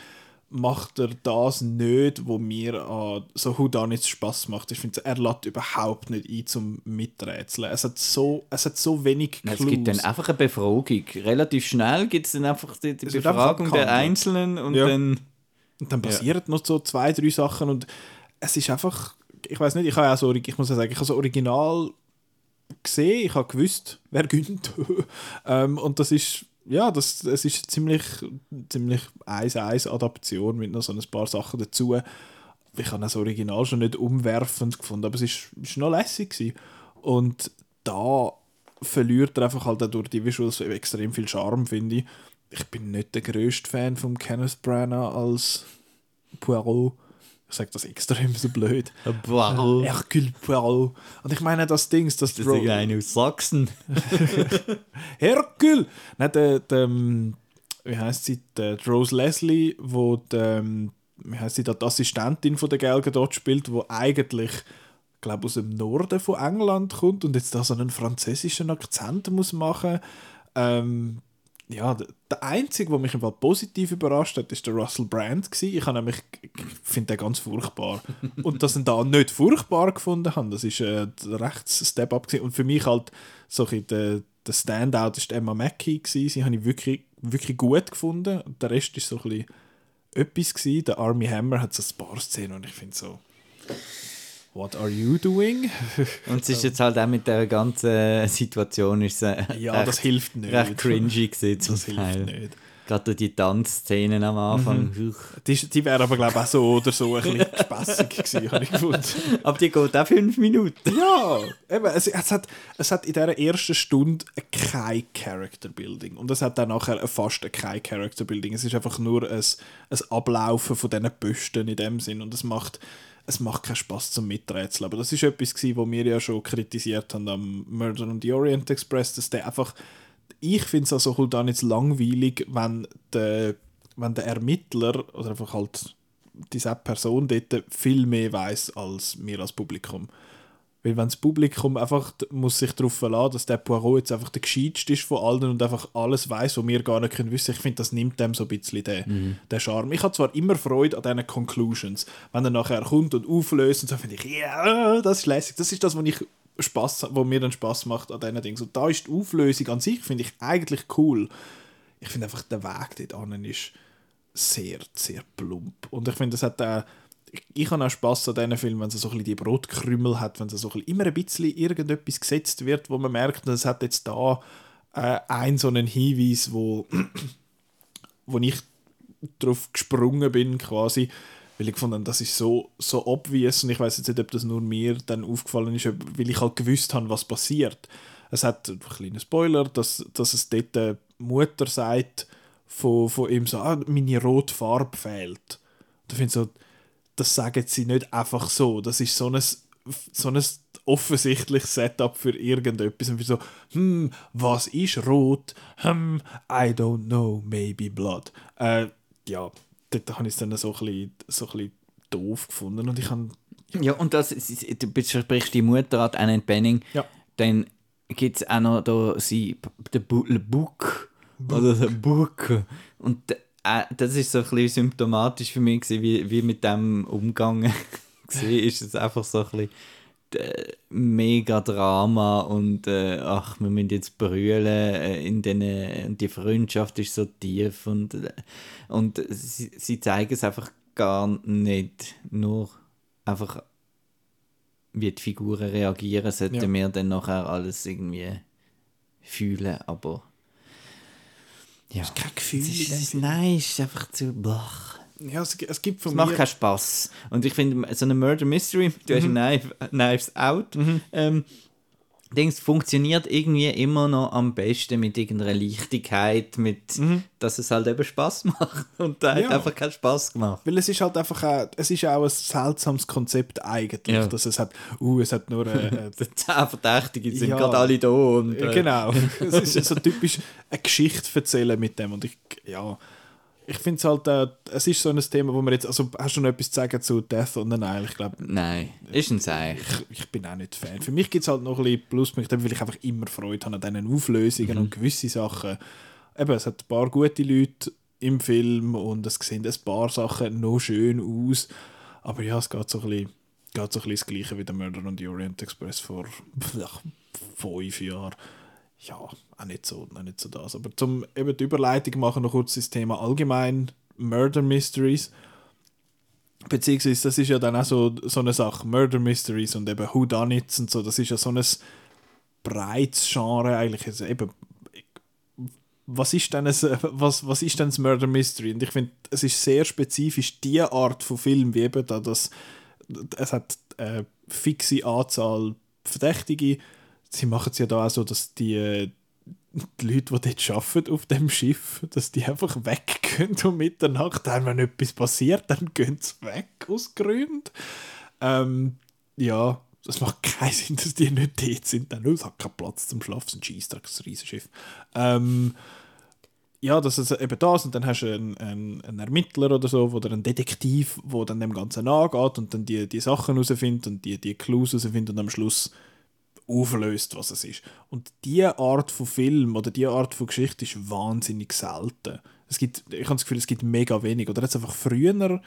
macht er das nicht, wo mir an so Houdanits Spaß macht. Ich finde, er lädt überhaupt nicht ein zum Miträtseln. Es hat so, es hat so wenig Clues. Es gibt dann einfach eine Befragung. Relativ schnell gibt es dann einfach die, die Befragung einfach der Einzelnen und ja. dann... Und dann passieren ja. noch so zwei, drei Sachen und es ist einfach... Ich weiß nicht, ich habe auch so, ich muss ja sagen, ich habe so original gesehen, ich habe gewusst, wer gönnt. ähm, und das ist ja, das, das ist ziemlich, ziemlich 1-1 Adaption mit noch so ein paar Sachen dazu. Ich habe das Original schon nicht umwerfend gefunden, aber es ist, ist noch lässig gewesen. Und da verliert er einfach halt durch die Visuals extrem viel Charme, finde ich. Ich bin nicht der grösste Fan von Kenneth Branagh als Poirot. Ich sage das extrem so blöd. Poirot. Hercule Poirot. Und ich meine das Ding, dass das ist eine aus Sachsen. Hercule! Nein, der, der, ähm, wie heißt sie? Der Rose Leslie, wo der, ähm, wie heißt sie, die Assistentin von der Gelga dort spielt, wo eigentlich glaube aus dem Norden von England kommt und jetzt da so einen französischen Akzent muss machen. Ähm, ja, der Einzige, der mich im Fall positiv überrascht hat, ist der Russell Brand. Gewesen. Ich, nämlich, ich finde den ganz furchtbar. und dass ich ihn da nicht furchtbar gefunden habe, das ist äh, ein rechts Step-Up. Und für mich halt so ein der, der Standout ist Emma Mackey. Gewesen. Sie habe ich wirklich, wirklich gut gefunden. Und der Rest ist so ein bisschen etwas. Gewesen. Der Army Hammer hat so ein paar Szenen und ich finde so What are you doing? Und es ist jetzt halt auch mit der ganzen Situation ist äh, ja, recht, das hilft nicht. recht cringy gewesen das Teil. hilft nicht. Gerade die Tanzszenen am Anfang. Mhm. Die, die wären aber, glaube ich, auch so oder so ein bisschen spassig gewesen, habe ich gefunden. Aber die geht auch fünf Minuten. Ja, eben, es, es, hat, es hat in dieser ersten Stunde kein Character Building. Und es hat dann nachher fast kein Character Building. Es ist einfach nur ein, ein Ablaufen von diesen Büsten in dem Sinn. Und es macht es macht keinen Spaß zum Miträtseln. Aber das ist etwas, was wir ja schon kritisiert haben am Murder on the Orient Express, dass der einfach, ich finde es also halt dann jetzt langweilig, wenn der, wenn der Ermittler oder einfach halt diese Person dort viel mehr weiß als wir als Publikum. Weil wenn das Publikum einfach muss sich darauf verlassen, dass der Poirot jetzt einfach der gescheiteste ist von allen und einfach alles weiß, was wir gar nicht können wissen, ich finde, das nimmt dem so ein bisschen den, mhm. den Charme. Ich habe zwar immer Freude an diesen Conclusions, wenn er nachher kommt und auflöst und so, finde ich, ja, yeah, das ist lässig. Das ist das, was ich Spaß, wo mir dann Spaß macht an diesen Dingen. Und da ist die Auflösung an sich, finde ich eigentlich cool. Ich finde einfach, der Weg dort ist sehr, sehr plump. Und ich finde, das hat auch ich habe auch Spass an diesen Filmen, wenn es so ein bisschen die Brotkrümel hat, wenn es so ein immer ein bisschen irgendetwas gesetzt wird, wo man merkt, es hat jetzt da äh, einen so einen Hinweis, wo, wo ich drauf gesprungen bin quasi, weil ich fand, das ist so, so obvious und ich weiß jetzt nicht, ob das nur mir dann aufgefallen ist, weil ich halt gewusst habe, was passiert. Es hat einen kleinen Spoiler, dass, dass es dort die Mutter sagt von, von ihm so, ah, meine rote Farbe fehlt. Da finde ich so, das sagen sie nicht einfach so. Das ist so ein, so ein offensichtliches Setup für irgendetwas. Und so, hm, was ist rot? Hm, I don't know, maybe blood. Äh, ja, dort habe ich es dann so ein, bisschen, so ein bisschen doof gefunden. Und ich habe ja, und das, du besprichst die Mutter an Annette Benning. Ja. Dann gibt es auch noch da sie, den Book. Oder den Book. Und äh, das ist so ein bisschen symptomatisch für mich, gewesen, wie, wie mit dem umgegangen war. ist es einfach so ein bisschen äh, mega Drama und äh, ach, wir müssen jetzt brüllen äh, in den, und die Freundschaft ist so tief und, äh, und sie, sie zeigen es einfach gar nicht, nur einfach wie die Figuren reagieren, sollten ja. wir dann nachher alles irgendwie fühlen, aber ja. Es ist kein Gefühl. Es ist, nein, es ist einfach zu. Blach. Ja, es, es gibt von es macht keinen Spass. Und ich finde, so eine Murder Mystery, du mhm. hast Knife, Knives Out. Mhm. Ähm, Dings funktioniert irgendwie immer noch am besten mit irgendeiner Leichtigkeit, mit, dass es halt eben Spaß macht. Und da Mhm. Ja. hat einfach keinen Spaß gemacht. Weil es ist halt einfach auch, es ist auch ein seltsames Konzept eigentlich, Ja. dass es hat, uh, es hat nur äh, Die zehn Verdächtigen sind Ja. gerade alle da. Und, äh, äh, genau, es ist so typisch eine Geschichte erzählen mit dem und ich, ja, ich finde es halt, äh, es ist so ein Thema, wo man jetzt, also hast du noch etwas zu sagen zu Death on the Nile? Ich glaube, Nein, ist ein Seich. ich, ich bin auch nicht Fan. Für mich gibt es halt noch ein bisschen Pluspunkte, weil ich einfach immer Freude habe an diesen Auflösungen und gewisse Sachen. Eben, es hat ein paar gute Leute im Film und es sehen ein paar Sachen noch schön aus. Aber ja, es geht so ein bisschen, geht so ein bisschen das Gleiche wie der Murder on the Orient Express vor fünf Jahren. Ja, auch nicht so, auch nicht so das. Aber zum eben die Überleitung machen, noch kurz das Thema allgemein Murder Mysteries. Beziehungsweise, das ist ja dann auch so, so eine Sache, Murder Mysteries und eben Whodunits und so, das ist ja so ein breites Genre eigentlich. Also eben, was ist denn ein, was, was ist denn das Murder Mystery? Und ich finde, es ist sehr spezifisch die Art von Film, wie eben da das, es hat eine fixe Anzahl Verdächtige. Sie machen es ja da auch so, dass die, die Leute, die dort arbeiten auf dem Schiff, dass die einfach weggehen um Mitternacht. Dann, wenn etwas passiert, dann gehen sie weg aus Gründen. Ähm, ja, das macht keinen Sinn, dass die nicht dort sind. Dann, oh, es hat keinen Platz zum Schlafen, ein Scheissdreck, das Riesenschiff. Ähm, ja, das ist eben das und dann hast du einen, einen, einen Ermittler oder so oder einen Detektiv, der dann dem Ganzen nachgeht und dann die, die Sachen herausfindet und die, die Clues herausfindet und am Schluss auflöst, was es ist. Und diese Art von Film oder diese Art von Geschichte ist wahnsinnig selten. Es gibt, ich habe das Gefühl, es gibt mega wenig. Oder hat es einfach früher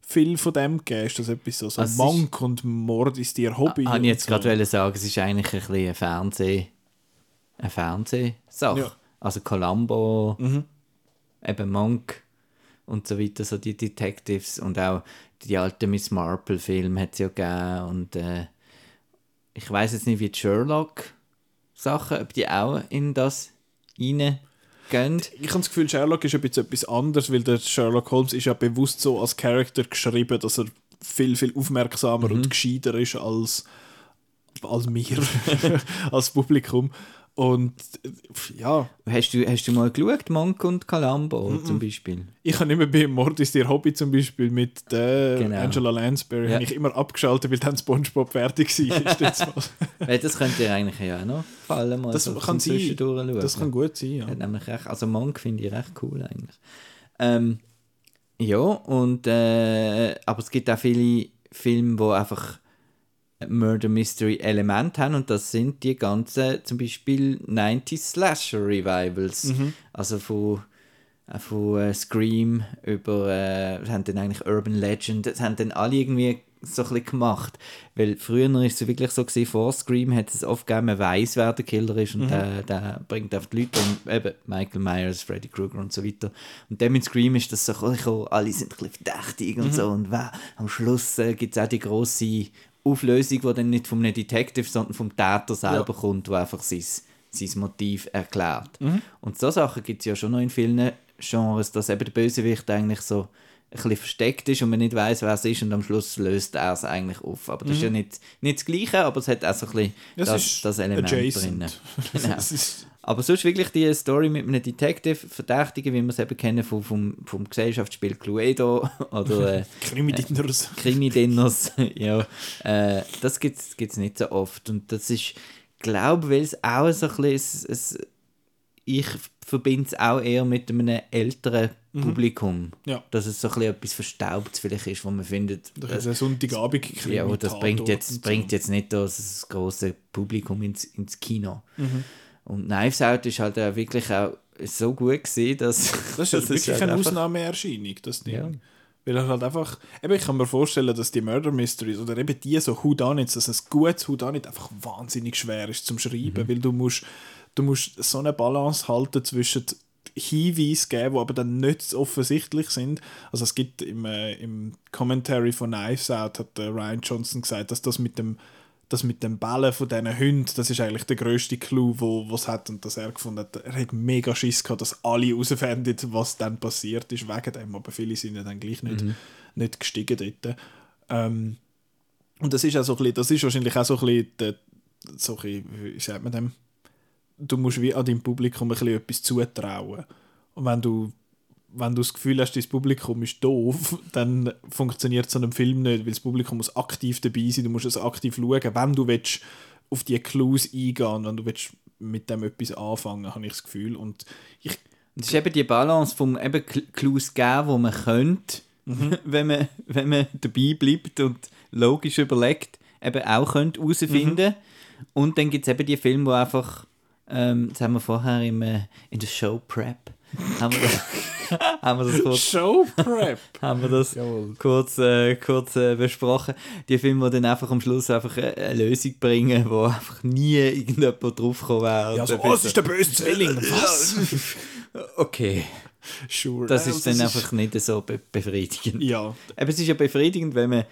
viel von dem gegeben? Ist das etwas so, so Also Monk und Mord ist ihr Hobby? Habe ich und jetzt so. gerade sagen, es ist eigentlich ein bisschen ein Fernseh... eine Fernsehsache. Ja. Also Columbo, Mhm. eben Monk und so weiter, so die Detectives und auch die alten Miss Marple-Filme hat es ja gegeben und äh, ich weiß jetzt nicht, wie die Sherlock-Sachen, ob die auch in das reingehen. Ich habe das Gefühl, Sherlock ist ein bisschen etwas anderes, weil der Sherlock Holmes ist ja bewusst so als Charakter geschrieben, dass er viel, viel aufmerksamer Mhm. und gescheiter ist als, als wir, als Publikum. Und äh, ja, Hast du, hast du mal geschaut, Monk und Columbo zum Beispiel? ich habe immer bei Mord ist ihr Hobby zum Beispiel mit der Genau. Angela Lansbury Ja. habe ich immer abgeschaltet, weil dann Spongebob fertig war. Weil das könnte dir eigentlich ja auch noch fallen, mal Das so kann sein. Das kann gut sein, ja. Nämlich recht, also Monk finde ich recht cool eigentlich. Ähm, ja, und äh, aber es gibt auch viele Filme, die einfach Murder Mystery Element haben und das sind die ganzen zum Beispiel 90s Slasher Revivals. Also von, äh, von äh, Scream über, äh, haben dann eigentlich Urban Legend, das haben dann alle irgendwie so ein bisschen gemacht. Weil früher war es wirklich so, gewesen, vor Scream hat es oft gegeben, man weiss, wer der Killer ist und der, der bringt auf die Leute um, eben Michael Myers, Freddy Krueger und so weiter. Und dann mit Scream ist das so alle sind ein bisschen verdächtig und so und wer, am Schluss äh, gibt es auch die grosse Auflösung, die dann nicht vom Detective, sondern vom Täter selber kommt, der einfach sein, sein Motiv erklärt. Und so Sachen gibt es ja schon noch in vielen Genres, dass eben der Bösewicht eigentlich so bisschen versteckt ist und man nicht weiß, wer es ist und am Schluss löst er es eigentlich auf. Aber das ist ja nicht, nicht das Gleiche, aber es hat auch so ein bisschen Das das, Element adjacent. drin. Genau. Aber sonst wirklich die Story mit einem Detective-Verdächtigen, wie wir es eben kennen vom, vom, vom Gesellschaftsspiel Cluedo oder äh, Krimi-Dinners. Krimi-Dinners, ja, äh, das gibt es nicht so oft. Und das ist, glaube weil es auch so ein bisschen, es, es, ich verbinde es auch eher mit einem älteren Publikum. Ja. Dass es so ein bisschen etwas Verstaubtes vielleicht ist, wo man findet, Das ist ein sonntagabend ja, aber das bringt jetzt, bringt jetzt nicht das, große Publikum ins, ins Kino. Mhm. Und Knives Out ist halt auch wirklich auch so gut gesehen, dass Das ist wirklich halt eine Ausnahmeerscheinung, das Ding. Ja. Weil er halt einfach, eben ich kann mir vorstellen, dass die Murder Mysteries oder eben die so Whodunits, dass ein gutes Whodunit einfach wahnsinnig schwer ist zum Schreiben, Mhm. weil du musst, du musst so eine Balance halten zwischen Hinweisen geben, die aber dann nicht so offensichtlich sind. Also es gibt im, äh, im Commentary von Knives Out hat äh, Ryan Johnson gesagt, dass das mit dem das mit dem Bällen von diesen Hunden, das ist eigentlich der grösste Clou, wo es hat und dass er gefunden hat, er hat mega Schiss gehabt, dass alle herausfinden, was dann passiert ist wegen dem, aber viele sind ja dann gleich nicht, nicht gestiegen dort. Ähm, und das ist auch so ein bisschen, das ist wahrscheinlich auch so ein bisschen der, so ein bisschen, wie sagt man dem? Du musst wie an deinem Publikum ein bisschen etwas zutrauen. Und wenn du wenn du das Gefühl hast, das Publikum ist doof, dann funktioniert so ein Film nicht, weil das Publikum muss aktiv dabei sein, du musst es aktiv schauen, wenn du willst, auf die Clues eingehen, wenn du willst, mit dem etwas anfangen, habe ich das Gefühl. Und ich, das ist eben die Balance vom eben Clues geben, wo man könnte, mhm. wenn, man, wenn man dabei bleibt und logisch überlegt, eben auch könnte herausfinden. Mhm. Und dann gibt es eben die Filme, die einfach, ähm, das haben wir vorher im, äh, in der Show Prep, haben wir das, haben wir das kurz, Show Prep. haben wir das kurz, äh, kurz äh, besprochen. Die Filme, die dann einfach am Schluss einfach eine, eine Lösung bringen, wo einfach nie irgendjemand draufgekommen wäre. Ja, so, oh, es ist der böse Zwilling. Was? okay. Sure. Das ist dann einfach nicht so be befriedigend. Ja. Aber es ist ja befriedigend, wenn man,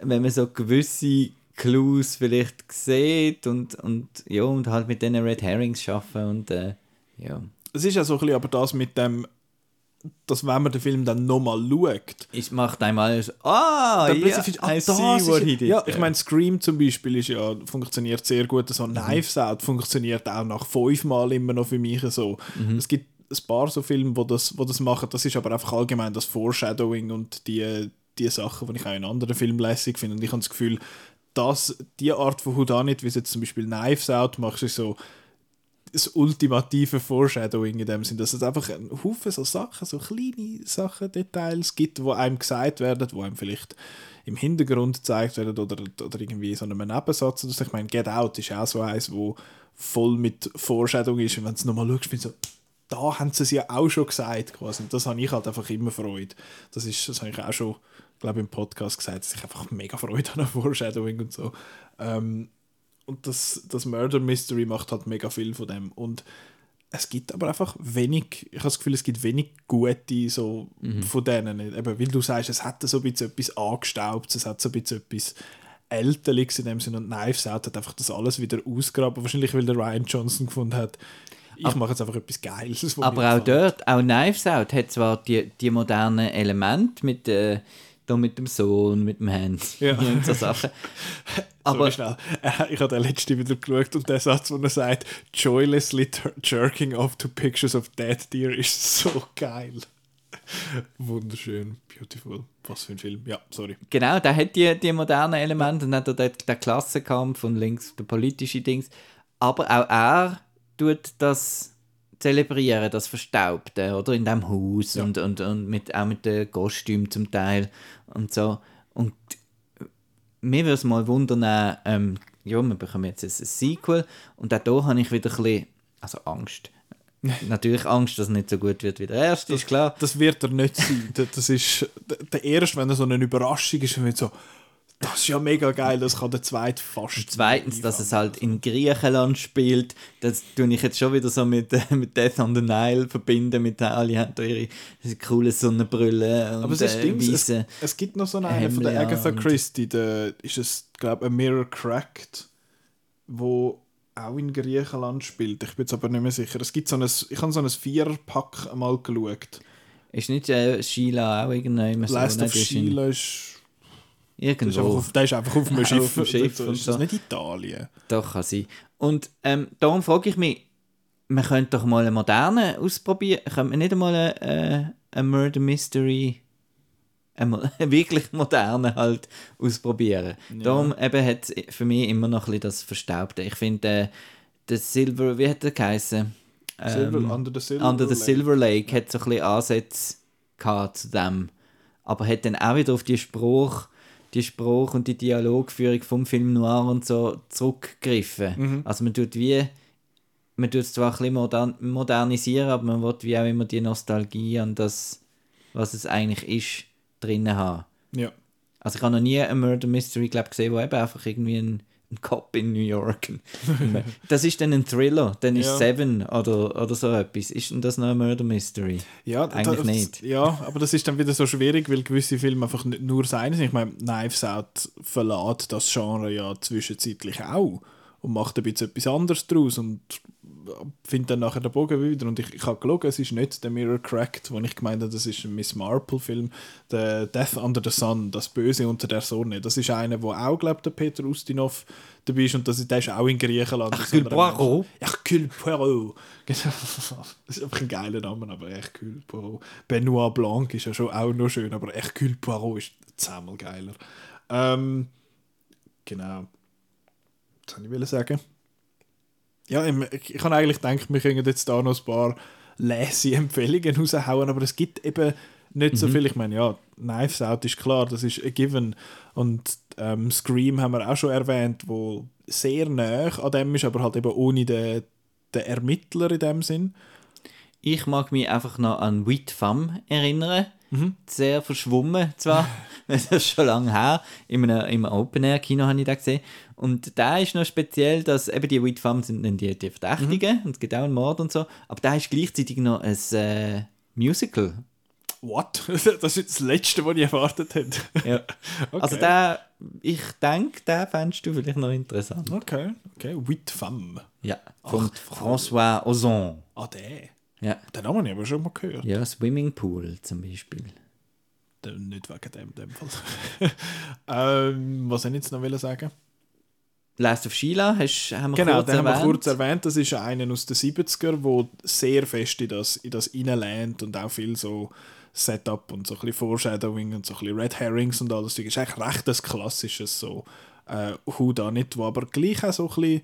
wenn man so gewisse Clues vielleicht sieht und, und, ja, und halt mit diesen Red Herrings schaffen und äh, ja. Es ist ja so ein bisschen aber das mit dem dass wenn man den Film dann nochmal schaut, es macht einmal so, ah, dann yeah, plötzlich ah, I see what ist, he did. Ja, ich meine, Scream zum Beispiel ist ja, funktioniert sehr gut. So Knives Out funktioniert auch nach fünfmal immer noch für mich so. Es gibt ein paar so Filme, wo das, wo das machen. Das ist aber einfach allgemein das Foreshadowing und die, die Sachen, die ich auch in anderen Filmen lässig finde. Und ich habe das Gefühl, dass die Art von Houdanit, wie es jetzt zum Beispiel Knives Out macht, ist so das ultimative Foreshadowing in dem Sinn, dass es einfach ein Haufen so Sachen, so kleine Sachen, Details gibt, wo einem gesagt werden, wo einem vielleicht im Hintergrund gezeigt werden oder, oder irgendwie so einem Nebensatz. Oder so. Ich meine, Get Out ist auch so eins, wo voll mit Foreshadowing ist und wenn du es nochmal schaust, du so, da haben sie es ja auch schon gesagt quasi. Und das habe ich halt einfach immer Freude. Das ist, das habe ich auch schon, glaube im Podcast gesagt, dass ich einfach mega Freude an Foreshadowing und so. Ähm, und das, das Murder Mystery macht halt mega viel von dem. Und es gibt aber einfach wenig, ich habe das Gefühl, es gibt wenig gute so mhm. von denen. Eben, weil du sagst, es hat so ein bisschen etwas angestaubt, es hat so ein bisschen etwas Älterliches in dem Sinne und Knives Out hat einfach das alles wieder ausgraben. Wahrscheinlich, weil der Ryan Johnson gefunden hat, ich mache jetzt einfach etwas Geiles. Aber auch dort, auch Knives Out hat zwar die, die modernen Elemente mit äh, da mit dem Sohn, mit dem Handy ja. und so Sachen. Aber schnell. Äh, ich habe den letzten wieder geschaut und der Satz, wo er sagt, joylessly jerking off to pictures of dead deer, ist so geil. Wunderschön, beautiful. Was für ein Film. Ja, sorry. Genau, der hat die, die modernen Elemente und hat der, der Klassenkampf und links der politische Dings. Aber auch er tut das zelebrieren, das Verstaubte, oder? In dem Haus ja. und, und, und mit, auch mit den Kostümen zum Teil und so. Und mir würde es mal wundern, ähm, ja, wir bekommen jetzt ein Sequel und auch hier habe ich wieder ein bisschen, also Angst. Natürlich Angst, dass es nicht so gut wird wie der erste, das, ist klar. Das wird er nicht sein. Das ist der erste, wenn er so eine Überraschung ist, wird so, das ist ja mega geil, das kann der zweite fast. Und zweitens, dass es halt in Griechenland spielt, das tue ich jetzt schon wieder so mit, äh, mit Death on the Nile verbinden, mit alle haben da ihre coole Sonnenbrille und Aber es, ist äh, es, es, gibt noch so einen von der Agatha Christie, der ist es, glaube ich, A Mirror Cracked, wo auch in Griechenland spielt. Ich bin jetzt aber nicht mehr sicher. Es gibt so ein, ich habe so ein Vierpack einmal geschaut. Ist nicht äh, Sheila auch irgendwann so? Last of Sheila ist Irgendwo. Der ist einfach auf dem Schiff. auf dem Schiff das, ist das nicht Italien? Doch, kann sein. Und ähm, darum frage ich mich, man könnte doch mal eine moderne ausprobieren. Könnte man nicht einmal eine, äh, Murder Mystery eine wirklich moderne halt ausprobieren. Ja. Darum eben hat es für mich immer noch ein bisschen das Verstaubte. Ich finde, äh, der Silver, wie hat der geheißen? Silver, ähm, under the Silver Under the Lake. Silver Lake hat so ein bisschen Ansätze gehabt zu dem. Aber hat dann auch wieder auf die Spruch die Sprache und die Dialogführung vom Film Noir und so zurückgegriffen. Mhm. Also man tut wie, man tut es zwar ein bisschen modern, modernisieren, aber man will wie auch immer die Nostalgie an das, was es eigentlich ist, drinnen haben. Ja. Also ich habe noch nie ein Murder Mystery glaub, gesehen, wo eben einfach irgendwie ein ein Cop in New York. das ist dann ein Thriller, dann ist ja. Seven oder, oder so etwas. Ist denn das noch ein Murder Mystery? Ja, eigentlich das, nicht. Ja, aber das ist dann wieder so schwierig, weil gewisse Filme einfach nicht nur sein sind. Ich meine, Knives Out verlässt das Genre ja zwischenzeitlich auch. und macht ein bisschen etwas anderes daraus und findet dann nachher den Bogen wieder. Und ich, ich habe gelogen, es ist nicht der Mirror Cracked, wo ich gemeint habe, das ist ein Miss Marple-Film, der Death Under the Sun, das Böse unter der Sonne. Das ist einer, wo auch, glaube der Peter Ustinov dabei ist und das, der ist auch in Griechenland. Hercule Poirot? Hercule Poirot. Genau. Das ist einfach ein geiler Name, aber Hercule Poirot. Benoit Blanc ist ja schon auch noch schön, aber Hercule Poirot ist zehnmal geiler. Ähm, genau. Was soll ich sagen? Ja, ich, ich habe eigentlich gedacht, wir können jetzt da noch ein paar lässige Empfehlungen raushauen, aber es gibt eben nicht so mhm. viel. Ich meine, ja, Knives Out ist klar, das ist ein Given. Und ähm, Scream haben wir auch schon erwähnt, wo sehr nah an dem ist, aber halt eben ohne den, den Ermittler in dem Sinn. Ich mag mich einfach noch an Wheat Femme erinnern. Mhm. Sehr verschwommen zwar, das ist schon lange her. In einem, im Open-Air-Kino habe ich das gesehen. Und da ist noch speziell, dass eben die Wheat Femme sind dann die, die Verdächtigen mhm. und es gibt auch einen Mord und so. Aber da ist gleichzeitig noch ein äh, Musical what? das ist das Letzte, was ich erwartet hätte. ja. Okay. Also der, ich denke, den fändest du vielleicht noch interessant. Okay, okay. Huit Femme. Ja, von François Ozon. Ah, der? Ja. Den Namen habe ich aber schon mal gehört. Ja, Swimmingpool zum Beispiel. Nicht wegen dem, dem Fall. ähm, was soll ich jetzt noch sagen? Last of Sheila hast, haben wir genau, kurz erwähnt. Genau, haben wir kurz erwähnt. Das ist einer aus den 70er, der sehr fest in das, in das reinlernt und auch viel so Setup und so ein bisschen Foreshadowing und so ein bisschen Red Herrings und alles. Das ist eigentlich recht ein klassisches so äh, Who da nicht, wo aber gleich auch so ein bisschen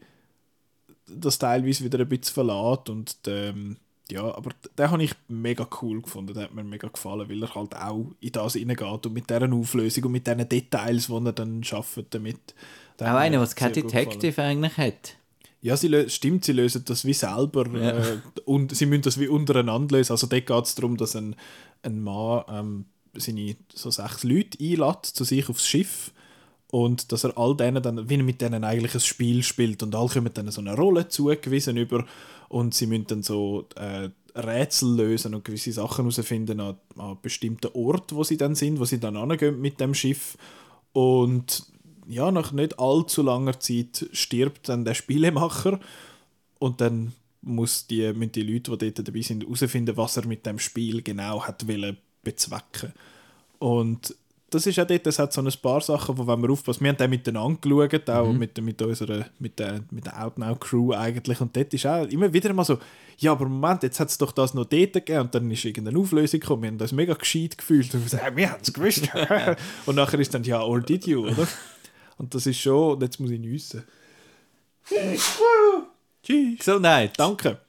das teilweise wieder ein bisschen verlässt und ähm, ja, aber den habe ich mega cool gefunden, der hat mir mega gefallen, weil er halt auch in das hineingeht und mit dieser Auflösung und mit diesen Details, die er dann schafft damit. Auch einer, was kein Detective eigentlich hat. Ja, sie stimmt, sie lösen das wie selber ja. äh, und sie müssen das wie untereinander lösen. Also dort geht es darum, dass ein, ein Mann ähm, seine so sechs Leute einlädt zu sich aufs Schiff und dass er all denen dann, wie er mit denen eigentlich ein Spiel spielt und alle kommen dann so eine Rolle zugewiesen über und sie müssen dann so äh, Rätsel lösen und gewisse Sachen herausfinden an, an bestimmten Orten, wo sie dann sind, wo sie dann angehen mit dem Schiff und ja, nach nicht allzu langer Zeit stirbt dann der Spielemacher und dann muss die, müssen die Leute, die dort dabei sind, herausfinden, was er mit dem Spiel genau hat wollen bezwecken. Und das ist auch dort, das hat so ein paar Sachen, wo wenn wir aufpassen, wir haben den miteinander geschaut, auch mhm. mit, mit unserer, mit der, mit der Outnow-Crew eigentlich, und dort ist auch immer wieder mal so, ja, aber Moment, jetzt hat es doch das noch dort gegeben, und dann ist irgendeine Auflösung gekommen, wir haben das mega gescheit gefühlt, und wir sagen, wir haben es gewusst. und nachher ist dann, ja, or did you, oder? Und das ist schon, und jetzt muss ich nüssen. Tschüss. Gesundheit. Danke.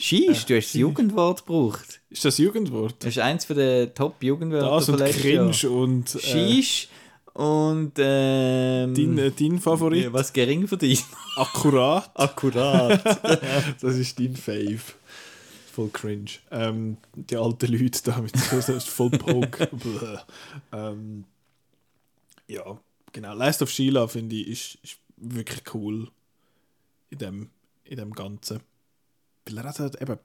Schieß, du hast das Jugendwort gebraucht. Ist das Jugendwort? Das ist eins der Top-Jugendwörter Das und Cringe Jahr. und... Äh, Schieß und... Ähm, dein, äh, dein Favorit? Was gering für dich? Akkurat. Akkurat. das ist dein Fave. Voll cringe. Ähm, die alten Leute da mit so voll Poke. ähm, ja, genau. Last of Sheila finde ich ist, ist wirklich cool in dem in dem Ganzen. Er halt eben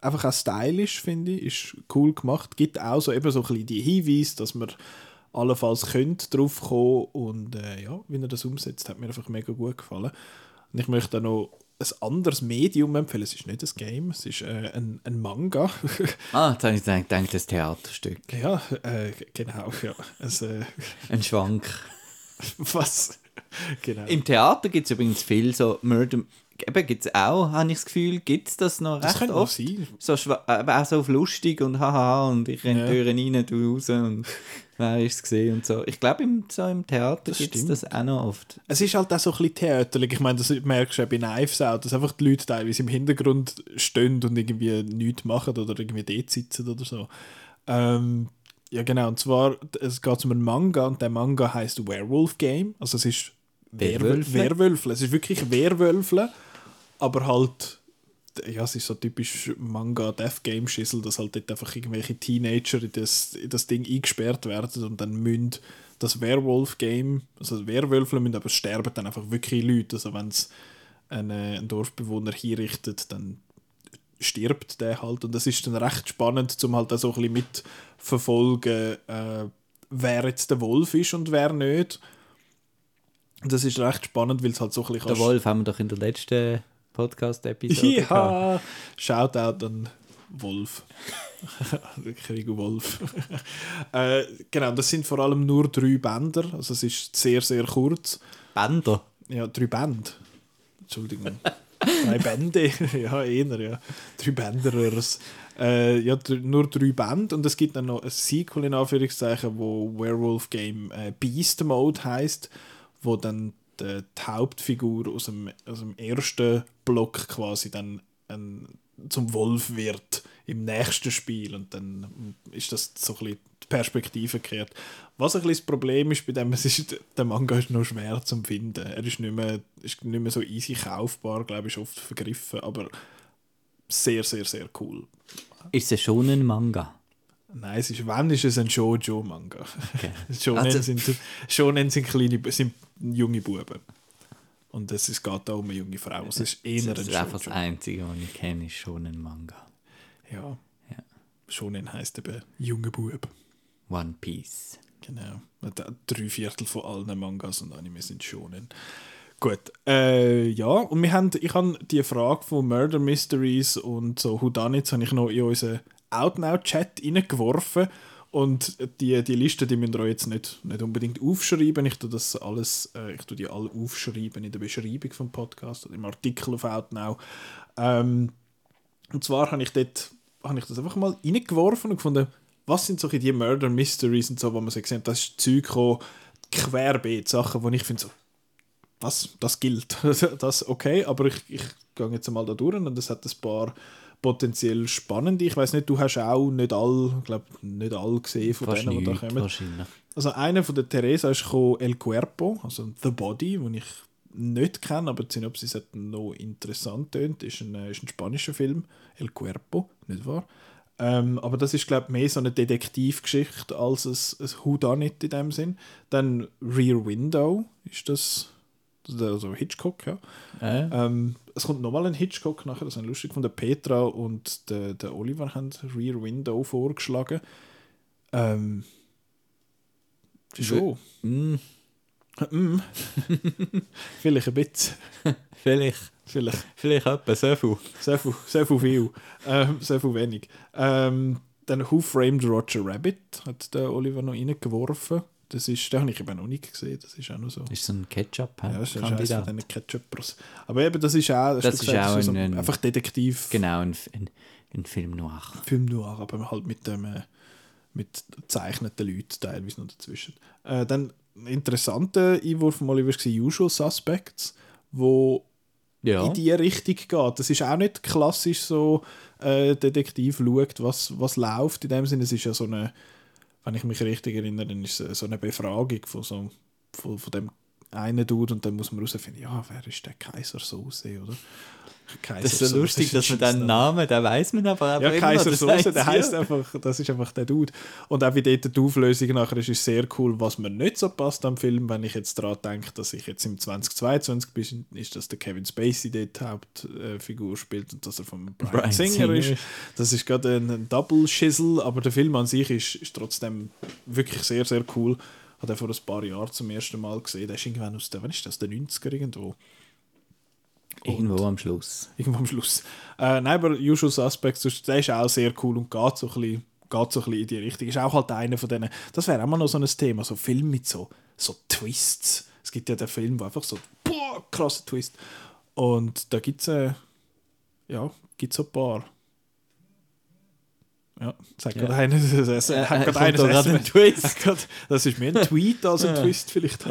einfach auch stylisch, finde ich, ist cool gemacht. Gibt auch so eben so ein bisschen die Hinweise, dass man allenfalls könnte drauf kommen und äh, ja, wie er das umsetzt, hat mir einfach mega gut gefallen. Und ich möchte auch noch ein anderes Medium empfehlen. Es ist nicht ein Game, es ist äh, ein, ein Manga. ah, jetzt habe ich gedacht, das Theaterstück. Ja, äh, genau. Ja. Äh, ein Schwank. Was? genau. Im Theater gibt es übrigens viel so Murder, eben gibt es auch, habe ich das Gefühl, gibt es das noch das recht oft. Sein. So, aber auch so auf lustig und haha und ich renne ja. Türen rein, du raus und wer ist es gesehen und so. Ich glaube, im, so im Theater gibt es das auch noch oft. Es ist halt auch so ein bisschen theaterlich. Ich meine, das merkst du ja bei Knives auch, dass einfach die Leute teilweise im Hintergrund stehen und irgendwie nichts machen oder irgendwie dort sitzen oder so. Ähm, ja, genau. Und zwar, es geht um einen Manga und der Manga heißt Werewolf Game. Also es ist Werwölfle. Werwölfle. Es ist wirklich Werwölfle aber halt ja, es ist so typisch Manga Death Game Schissel, dass halt dort einfach irgendwelche Teenager in das, in das Ding eingesperrt werden und dann müssen das Werewolf Game, also Werwölfe müssen aber sterben dann einfach wirklich Leute, also wenn es einen, einen Dorfbewohner hinrichtet, dann stirbt der halt. Und das ist dann recht spannend, zum halt auch so ein bisschen mitverfolgen, äh, wer jetzt der Wolf ist und wer nicht. Das ist recht spannend, weil es halt so ein bisschen... Der Wolf haben wir doch in der letzten Podcast-Episode. Ja, Shoutout an Wolf. Krieg Wolf. äh, genau, das sind vor allem nur drei Bänder, also es ist sehr, sehr kurz. Bänder? Ja, drei Bände. Entschuldigung. drei Bände, ja, eher, ja. Drei Bänderers. Äh, ja, nur drei Bände und es gibt dann noch ein Sequel in Anführungszeichen, wo Werewolf Game äh, Beast Mode heißt, wo dann die, die Hauptfigur aus dem, aus dem ersten Block quasi dann ein, zum Wolf wird im nächsten Spiel und dann ist das so ein bisschen die Perspektive gekehrt. Was ein bisschen das Problem ist bei dem, es ist, der Manga ist noch schwer zu finden. Er ist nicht mehr, ist nicht mehr so easy kaufbar, glaube ich, oft vergriffen, aber sehr, sehr, sehr cool. Ist es schon ein Manga? Nein, es ist, wenn ist es ein Shoujo-Manga. Okay. Shonen, Also- sind, Shonen sind, kleine, sind junge Buben. Und es ist- geht da um eine junge Frau. Es ist eher Das ein ist einfach das. Einzige, was ich kenne, ist schon ein Manga. Ja. Ja. Shonen heisst eben junge Bub. One Piece. Genau. Drei Viertel von allen Mangas und Anime sind Shonen. Gut, äh, ja, und wir haben, ich habe die Frage von Murder Mysteries und so Whodunits habe ich noch in unseren Outnow-Chat reingeworfen und die, die Liste, die müsst ihr jetzt nicht, nicht unbedingt aufschreiben, ich tue das alles, äh, ich tue die alle aufschreiben in der Beschreibung vom Podcast oder im Artikel auf Outnow. Ähm, und zwar habe ich dort habe ich das einfach mal reingeworfen und gefunden, was sind so die Murder Mysteries und so, wo man so gesehen das ist Zeug gekommen, querbeet, Sachen, wo ich finde so, was, das gilt, das okay, aber ich, ich gehe jetzt mal da durch und es hat ein paar potenziell spannende, ich weiß nicht, du hast auch nicht all, glaube nicht all gesehen von Fast denen, die da kommen. wahrscheinlich. Also einer von der Teresa ist gekommen, El Cuerpo, also The Body, den ich nicht kenne, aber die Synopsis hat noch interessant tönt. Ist ein, äh, ist ein spanischer Film, El Cuerpo, nicht wahr? Ähm, aber das ist, glaube ich, mehr so eine Detektivgeschichte als ein, ein Whodunit in dem Sinn. Dann Rear Window ist das, also Hitchcock, ja. Äh? Ähm, es kommt nochmal ein Hitchcock nachher, das ist lustig von der Petra und der, der Oliver haben Rear Window vorgeschlagen. Ähm, schon. Mm, Mm. Vielleicht ein bisschen. vielleicht, Vielleicht. vielleicht etwa so viel. Sehr viel, sehr viel, viel. Ähm, sehr viel wenig. Ähm, dann Who Framed Roger Rabbit hat der Oliver noch reingeworfen. Das ist, den habe ich eben noch nicht gesehen. Das ist auch noch so. Ist so ein ketchup Ja, das ist eines von. Aber eben, das ist auch, Das du ist gesagt, auch so ein- ein- einfach Detektiv. Genau, ein, ein, ein Film noir. Film noir, aber halt mit dem äh, mit gezeichneten Leuten teilweise noch dazwischen. Äh, dann ein interessanter Einwurf von Oliver war Usual Suspects, wo Ja. in die Richtung geht. Das ist auch nicht klassisch so, äh, Detektiv schaut, was, was läuft. In dem Sinne, es ist ja so eine, wenn ich mich richtig erinnere, dann ist es so eine Befragung von, so, von, von dem einen Dude und dann muss man herausfinden, ja, wer ist der Kaiser Soße, oder? Kaiser Das ist so lustig, dass man den Namen, den weiß man aber einfach ja, immer Kaiser Soße, der heißt einfach, das ist einfach der Dude. Und auch wie dort die Auflösung nachher ist, ist sehr cool, was mir nicht so passt am Film, wenn ich jetzt daran denke, dass ich jetzt im 2022 bin, ist, dass der Kevin Spacey dort Hauptfigur spielt und dass er von Brian, Bryan Singer, Singer. ist. Das ist gerade ein, ein Double-Schissel, aber der Film an sich ist, ist trotzdem wirklich sehr, sehr cool. Hat er vor ein paar Jahren zum ersten Mal gesehen. Der ist irgendwann aus der, wann ist das, der 90er irgendwo? Irgendwo am Schluss. irgendwo am Schluss. Äh, nein, aber Usual Suspects, der ist auch sehr cool und geht so ein bisschen, geht so ein bisschen in die Richtung. Ist auch halt einer von denen, das wäre auch mal noch so ein Thema, so Film mit so, so Twists. Es gibt ja den Film, wo einfach so, boah, krasser Twist. Und da gibt es, äh, ja, gibt so ein paar. Ja, sagt Ja. gerade einer, das, Äh, hat äh, gerade einer da gerade ein Twist. Das ist mir ein Tweet als ein Twist vielleicht.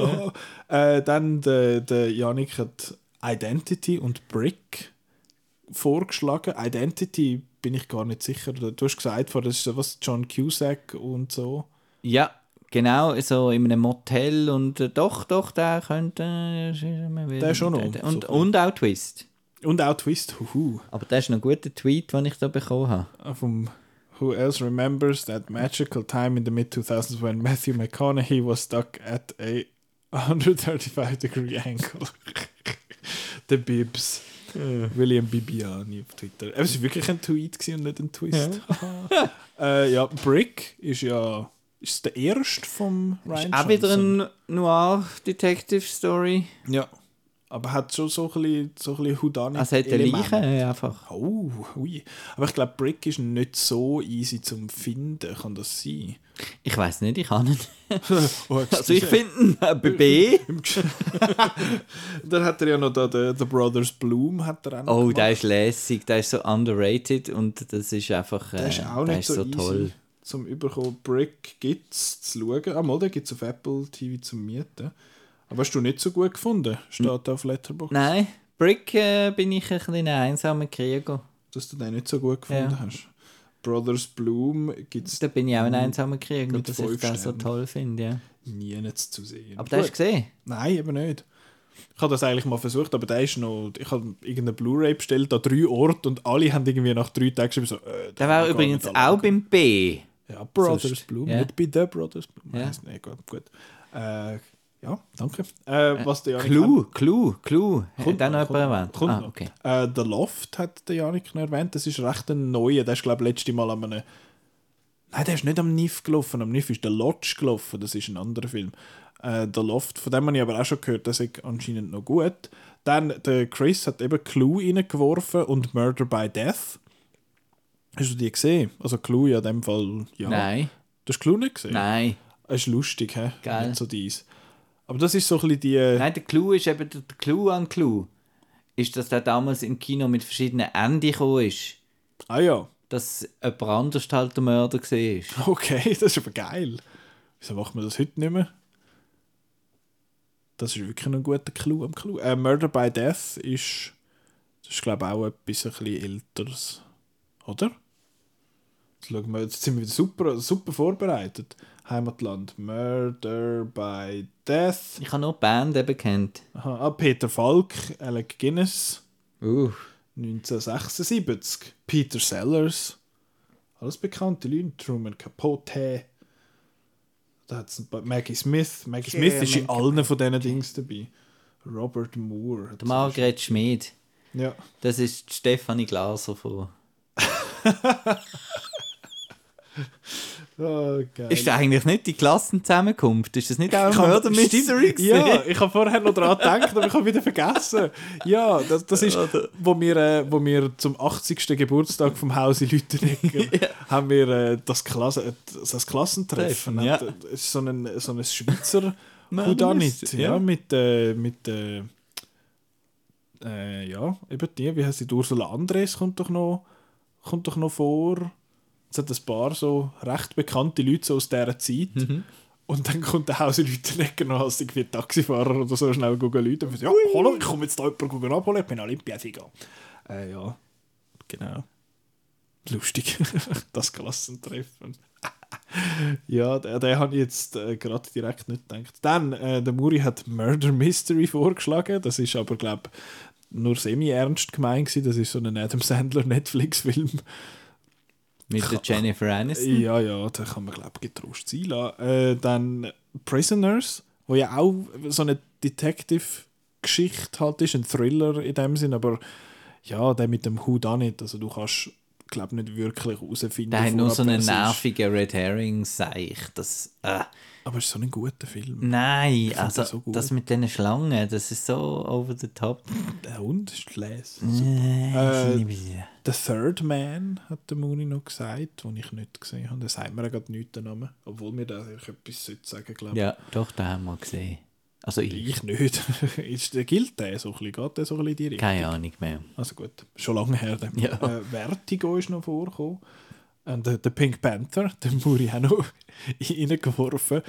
Äh, dann der, der Janik hat Identity und Brick vorgeschlagen. Identity bin ich gar nicht sicher. Du hast gesagt, das ist was John Cusack und so. Ja, genau, so in einem Motel und äh, doch, doch, der könnte... Äh, Der schon noch. Und, und auch Twist. Und auch Twist, huhu. Aber das ist noch ein guter Tweet, den ich da bekommen habe. Vom Who else remembers that magical time in the mid-2000s when Matthew McConaughey was stuck at a 135 degree angle? The Bibs. William Bibiani auf Twitter. Es war wirklich ein Tweet und nicht ein Twist. äh, ja, Brick ist ja Ist der erste vom Ryan Ist auch wieder eine Noir-Detective-Story. Ja. Aber hat schon so ein bisschen, so ein bisschen Also hat eine. Leiche einfach. Oh, ui. Aber ich glaube, Brick ist nicht so easy zum Finden, kann das sein? Ich weiß nicht, ich kann nicht. Oh, Also ich finde äh, B. Dann hat er ja noch da den, The Brothers Bloom hat er auch Oh, gemacht. der ist lässig, der ist so underrated und das ist einfach. Äh, Der ist auch der nicht ist so, so toll. zum Überkommen. Brick gibt es zu schauen. Ah, mal, den gibt es auf Apple TV zum Mieten. Aber hast du nicht so gut gefunden? Steht da auf Letterboxd, Nein, Brick äh, bin ich ein kleiner einsamer Krieger. dass du den nicht so gut gefunden Ja. hast. Brothers Bloom gibt es Da bin ich auch ein einsamer Krieger, dass ich das so toll finde. Ja. nie nicht zu sehen. Aber der hast du gesehen? Nein, eben nicht. Ich habe das eigentlich mal versucht, aber der ist noch. Ich habe irgendeine Blu-ray bestellt, an drei Orten und alle haben irgendwie nach drei Tagen geschrieben, so, äh, Der war übrigens auch beim B. Ja, Brothers Sonst, Bloom, ja. nicht bei The Brothers Bloom. Ja. Nee, gut. gut. Äh, ja, danke. Äh, was der Janik Clue, Clue, Clue. Kommt Hat noch, jemand erwähnt? kommt ah, okay. Äh, The Loft hat der Janik noch erwähnt. Das ist recht ein neuer. Der ist, glaube ich, letztes Mal an einem. Nein, der ist nicht am NIF gelaufen. Am NIF ist der Lodge gelaufen. Das ist ein anderer Film. Äh, The Loft, von dem habe ich aber auch schon gehört, der ist anscheinend noch gut. Dann, der Chris hat eben Clue reingeworfen und Murder by Death. Hast du die gesehen? Also Clue ja in dem Fall, ja. Nein, Du hast Clue nicht gesehen? nein. Das ist lustig, hä? Geil. Nicht so dies. Aber das ist so ein bisschen die... äh, Nein, der Clou ist eben der der Clou an Clou. Ist, dass der damals im Kino mit verschiedenen Enden gekommen ist. Ah ja. Dass jemand anders halt der Mörder war. Okay, das ist aber geil. Wieso macht man das heute nicht mehr? Das ist wirklich ein guter Clou am Clou. Äh, Murder by Death ist, das ist glaube ich auch etwas ein bisschen älteres. Oder? Jetzt, schauen wir, jetzt sind wir wieder super, super vorbereitet. Heimatland. Murder by Death. Ich habe nur die Band eben kennt. Aha, ah, Peter Falk, Alec Guinness, Uh. 1976. Peter Sellers. Alles bekannte Leute. Truman Capote. Da hat's Maggie Smith. Maggie Smith ist in allen von diesen Dings dabei. Robert Moore. Der Margret Schmid. Ja. Das ist Stefanie Glaser von. Oh. Ist das eigentlich nicht die Klassenzusammenkunft? Ist das nicht auch ein Murder Mystery? Ja, ich habe vorher noch daran gedacht, aber ich habe wieder vergessen. Ja, das, das ist, wo wir, äh, wo wir zum 80. Geburtstag vom Hause Lütenegger haben wir äh, das, Klasse, das Klassentreffen. Ja. Äh, Es ist so ein, so ein Schweizer Mystery, ja, ja. mit, äh, mit ja, eben die, wie heißt die, Ursula Andres kommt doch noch, kommt doch noch vor. Es hat ein paar so recht bekannte Leute so aus dieser Zeit. Mhm. Und dann kommt der Hause Lütenegger noch als irgendwie Taxifahrer oder so schnell gucken Leute und sagt, ja, hallo, ich komme jetzt da jemanden gucken abholen, ich bin Olympiasieger. Äh, ja, genau. Lustig, das Klassentreffen. ja, den, den habe ich jetzt äh, gerade direkt nicht gedacht. Dann, äh, der Muri hat Murder Mystery vorgeschlagen, das ist aber, glaube nur semi-ernst gemeint. Das ist so ein Adam Sandler Netflix-Film. Mit der Jennifer Aniston. Ja, ja, da kann man, glaube ich, getrost sein lassen. Äh, dann Prisoners, wo ja auch so eine Detective-Geschichte halt ist, ein Thriller in dem Sinn, aber ja, der mit dem Who Done It, also du kannst, glaube nicht wirklich herausfinden. Der hat nur so einen nervigen Red Herring, seich. Das. Äh. Aber es ist so ein guter Film. Nein, also den so das mit den Schlangen, das ist so over the top. Der Hund ist les. Äh, The Third Man hat der Muni noch gesagt, den ich nicht gesehen habe. Der sagt mir ja gerade nicht den Namen, obwohl mir der eigentlich etwas sollte sagen glaube ja, doch, den haben wir gesehen. Also ich. Ich nicht. ist, der gilt der so ein bisschen? Geht der so ein bisschen in die Richtung? Keine Ahnung mehr. Also gut, schon lange her. Dann. Ja. Äh, Vertigo ist noch vorgekommen. Und der, der Pink Panther, den Muri auch noch reingeworfen.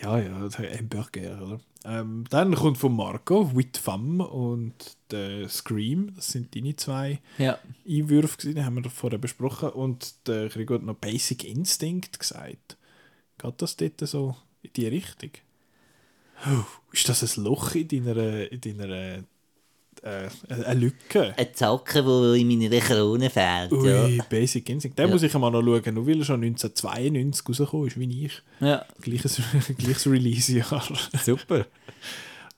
Ja, ja, der Hamburger, oder? Ähm, dann kommt von Marco With Femme und der Scream. Das sind deine zwei Ja. Einwürfe, gewesen, die haben wir vorher besprochen. Und der Gregor hat noch Basic Instinct gesagt. Geht das dort so in die Richtung? Oh, ist das ein Loch in deiner, in deiner äh, eine Lücke? Ein Zacken, der in meiner Krone fehlt. Ui, Basic Instinct. Den Ja. muss ich mal noch schauen, nur weil er schon 1992 rausgekommen ist, wie ich. Ja. Gleiches, gleiches Release-Jahr. Super.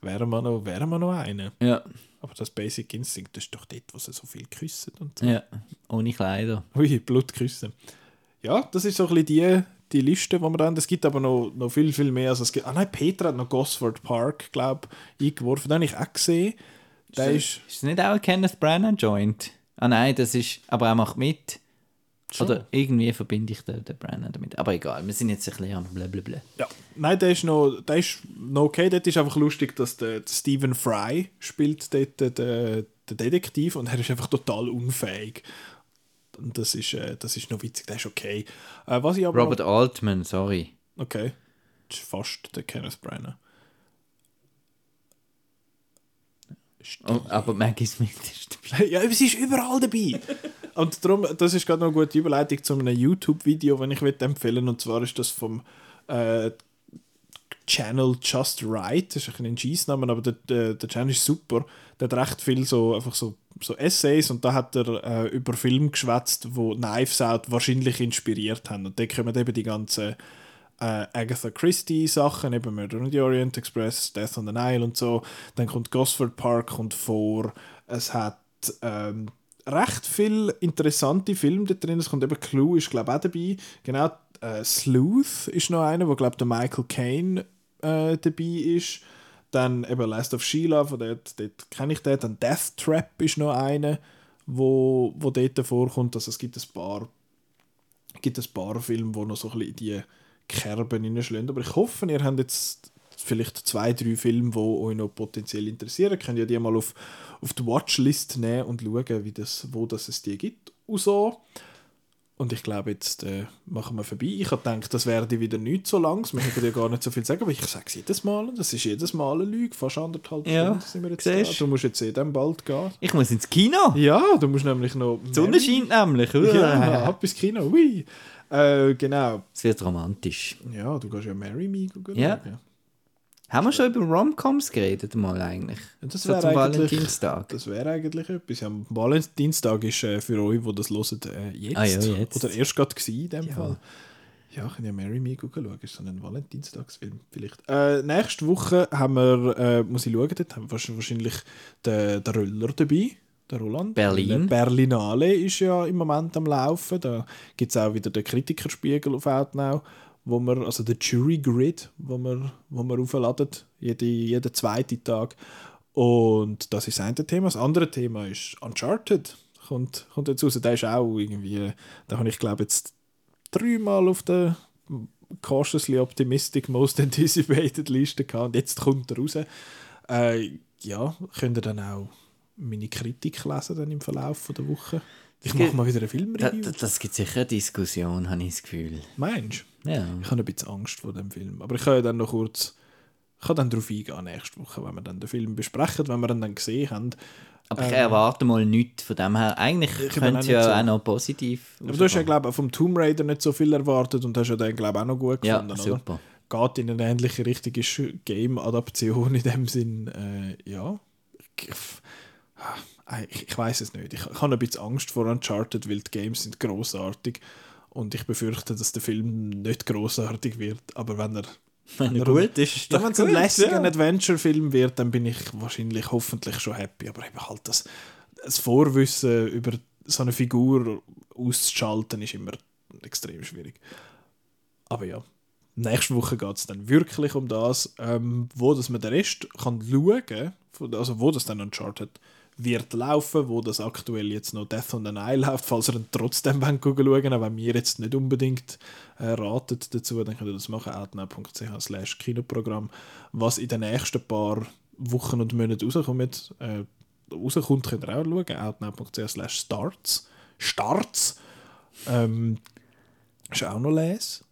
wären wir noch, wären wir noch einen. Ja. Aber das Basic Instinct, das ist doch dort, wo sie so viel küssen und so. Ja. Ohne Kleider. Ui, Blut küssen. Ja, das ist so ein bisschen die, die Liste, die wir da haben. Es gibt aber noch, noch viel, viel mehr. Also es gibt, ah nein, Peter hat noch Gosford Park, glaube ich, eingeworfen. Den habe ich auch gesehen. Der ist, Ist es nicht auch ein Kenneth Branagh Joint? Ah nein, das ist, aber er macht mit. Oder irgendwie verbinde ich den, den Branagh damit. Aber egal, wir sind jetzt ein bisschen am blablabla. ja. Nein, der ist noch, der ist noch okay. Dort ist einfach lustig, dass der, der Stephen Fry spielt dort den, den Detektiv und er ist einfach total unfähig. Und das ist, äh, das ist noch witzig, der ist okay. Äh, was ich aber Robert Altman, sorry. Noch, okay. Das ist fast der Kenneth Branagh. Oh, aber Maggie Smith ist dabei. Ja, sie ist überall dabei. und darum, das ist gerade noch eine gute Überleitung zu einem YouTube-Video, das ich empfehlen Und zwar ist das vom äh, Channel Just Right. Das ist ein Scheissname, aber der, der, der Channel ist super. Der hat recht viel so, einfach so, so Essays und da hat er äh, über Filme geschwätzt, wo Knives Out wahrscheinlich inspiriert haben. Und da kommen eben die ganzen äh, Agatha Christie Sachen, eben Murder on the Orient Express, Death on the Nile und so. Dann kommt Gosford Park kommt vor. Es hat ähm, recht viele interessante Filme da drin. Es kommt eben Clue, ist glaube ich auch dabei. Genau, äh, Sleuth ist noch einer, wo glaube der Michael Caine äh, dabei ist. Dann eben Last of Sheila, von dort, dort kenne ich den. Dann Death Trap ist noch einer, wo, wo dort vorkommt. Also es gibt ein paar, gibt ein paar Filme, die noch so ein in die Kerben hineinschlagen. Aber ich hoffe, ihr habt jetzt vielleicht zwei, drei Filme, die euch noch potenziell interessieren. Könnt ihr die mal auf, auf die Watchlist nehmen und schauen, wie das, wo das es die gibt. Und so. Und ich glaube, jetzt äh, machen wir vorbei. Ich habe gedacht, das werde wieder nicht so lang. Wir hätten ja gar nicht so viel sagen, aber ich sage es jedes Mal. und Das ist jedes Mal eine Lüge. Fast anderthalb Ja, Stunden sind wir jetzt da. siehst. Du musst jetzt eh dann bald gehen. Ich muss ins Kino. Ja, du musst nämlich noch... Die Sonne scheint nämlich. Ja, ab ins Kino. Ui. Äh, genau. Es wird romantisch. Ja, du gehst ja Marry Me schauen. Ja. Haben wir schon über Romcoms geredet mal eigentlich? Das so wäre zum eigentlich, Valentinstag. das wäre eigentlich etwas. Ja, am Valentinstag ist äh, für euch, die das hören, äh, jetzt. Ah ja, jetzt. Oder erst gerade in dem Ja. Fall. Ja, ich kann ja Marry Me schauen. Ist so ein Valentinstagsfilm vielleicht. Äh, nächste Woche haben wir, äh, muss ich schauen, dort haben wir wahrscheinlich den, den Röller dabei. Der Roland. Berlin. Der Berlinale ist ja im Moment am Laufen. Da gibt es auch wieder den Kritikerspiegel auf Outnow, wo wir, also der Jury Grid, wo wir, wo wir aufladen, jede, jeden zweiten Tag. Und das ist das eine Thema. Das andere Thema ist Uncharted. Kommt, kommt jetzt raus. Der ist auch irgendwie, da habe ich glaube jetzt dreimal auf der cautiously optimistic most anticipated Liste gehabt. Und jetzt kommt er raus. Äh, ja, könnt ihr dann auch meine Kritik lesen dann im Verlauf der Woche. Ich mache mal wieder eine Da, Filmreview. da, das gibt sicher eine Diskussion, habe ich das Gefühl. Meinst du? Ja. Ich habe ein bisschen Angst vor dem Film. Aber ich kann ja dann noch kurz. Ich kann dann darauf eingehen nächste Woche, wenn wir dann den Film besprechen, wenn wir ihn dann gesehen haben. Aber ich erwarte mal nichts von dem her. Eigentlich könnte es ja so- auch noch positiv Aber du hast ja, glaube ich, vom Tomb Raider nicht so viel erwartet und hast ja den, glaube ich, auch noch gut Ja, gefunden, oder? super. Geht in eine ähnliche Richtung, ist Game-Adaption in dem Sinn, äh, ja. Ich, ich, ich weiß es nicht. Ich, ich habe ein bisschen Angst vor Uncharted, weil die Games sind großartig und ich befürchte, dass der Film nicht großartig wird. Aber wenn er Wenn er gut ist, doch wenn es ein lässiger ja. Adventure-Film wird, dann bin ich wahrscheinlich hoffentlich schon happy. Aber eben halt das, das Vorwissen über so eine Figur auszuschalten, ist immer extrem schwierig. Aber ja, nächste Woche geht es dann wirklich um das, ähm, wo das man den Rest kann schauen kann, also wo das dann Uncharted wird laufen, wo das aktuell jetzt noch Death on the Nile läuft, falls ihr dann trotzdem schauen wollt, auch wenn wir jetzt nicht unbedingt äh, ratet dazu, dann könnt ihr das machen, outnow.ch slash Kinoprogramm, was in den nächsten paar Wochen und Monaten rauskommt. Äh, rauskommt, könnt ihr auch schauen, outnow.ch slash starts. Starts! Ähm, ist auch noch les.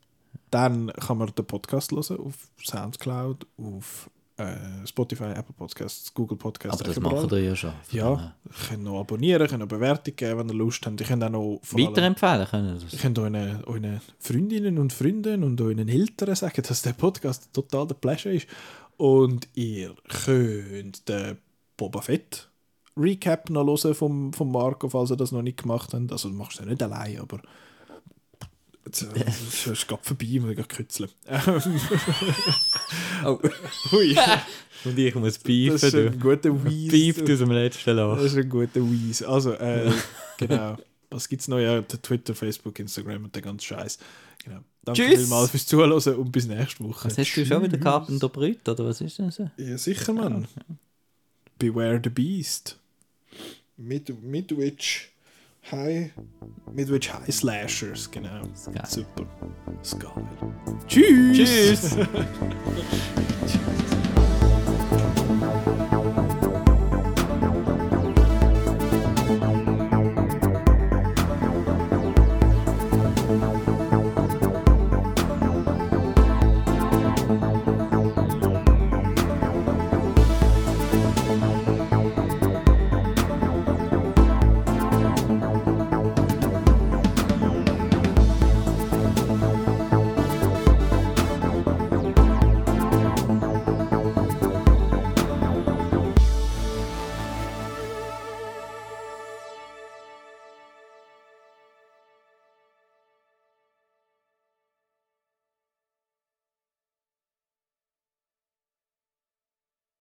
Dann kann man den Podcast hören auf Soundcloud, auf äh, Spotify, Apple Podcasts, Google Podcasts. Aber das überall. machen wir ja schon. Ja, ihr könnt noch abonnieren, könnt noch Bewertung geben, wenn ihr Lust habt. Ihr könnt auch noch Weiterempfehlen können wir Ihr das. könnt euren, euren Freundinnen und Freunden und euren Eltern sagen, dass der Podcast total der Pleasure ist. Und ihr könnt den Boba Fett Recap noch hören vom, vom Marco, falls ihr das noch nicht gemacht habt. Also du machst ja nicht allein, aber jetzt, äh, ist gerade vorbei, ich muss gerade kützeln. Oh. Hui, Und ich muss das beefen, ist ein guter Wheeze. Beeft aus dem letzten Das Loch. ist ein guter Wheeze. Also, äh, genau. was gibt es noch? Ja, Twitter, Facebook, Instagram und der ganze Scheiß. Genau. Danke Tschüss. vielmals fürs Zuhören und bis nächste Woche. Was hast du schon wieder Carpenter Brüt, oder was ist das? Ja, sicher, Mann. Beware the Beast. Mid Midwich High. Midwich High Slashers, genau. geil. Super. Geil. Tschüss! Tschüss!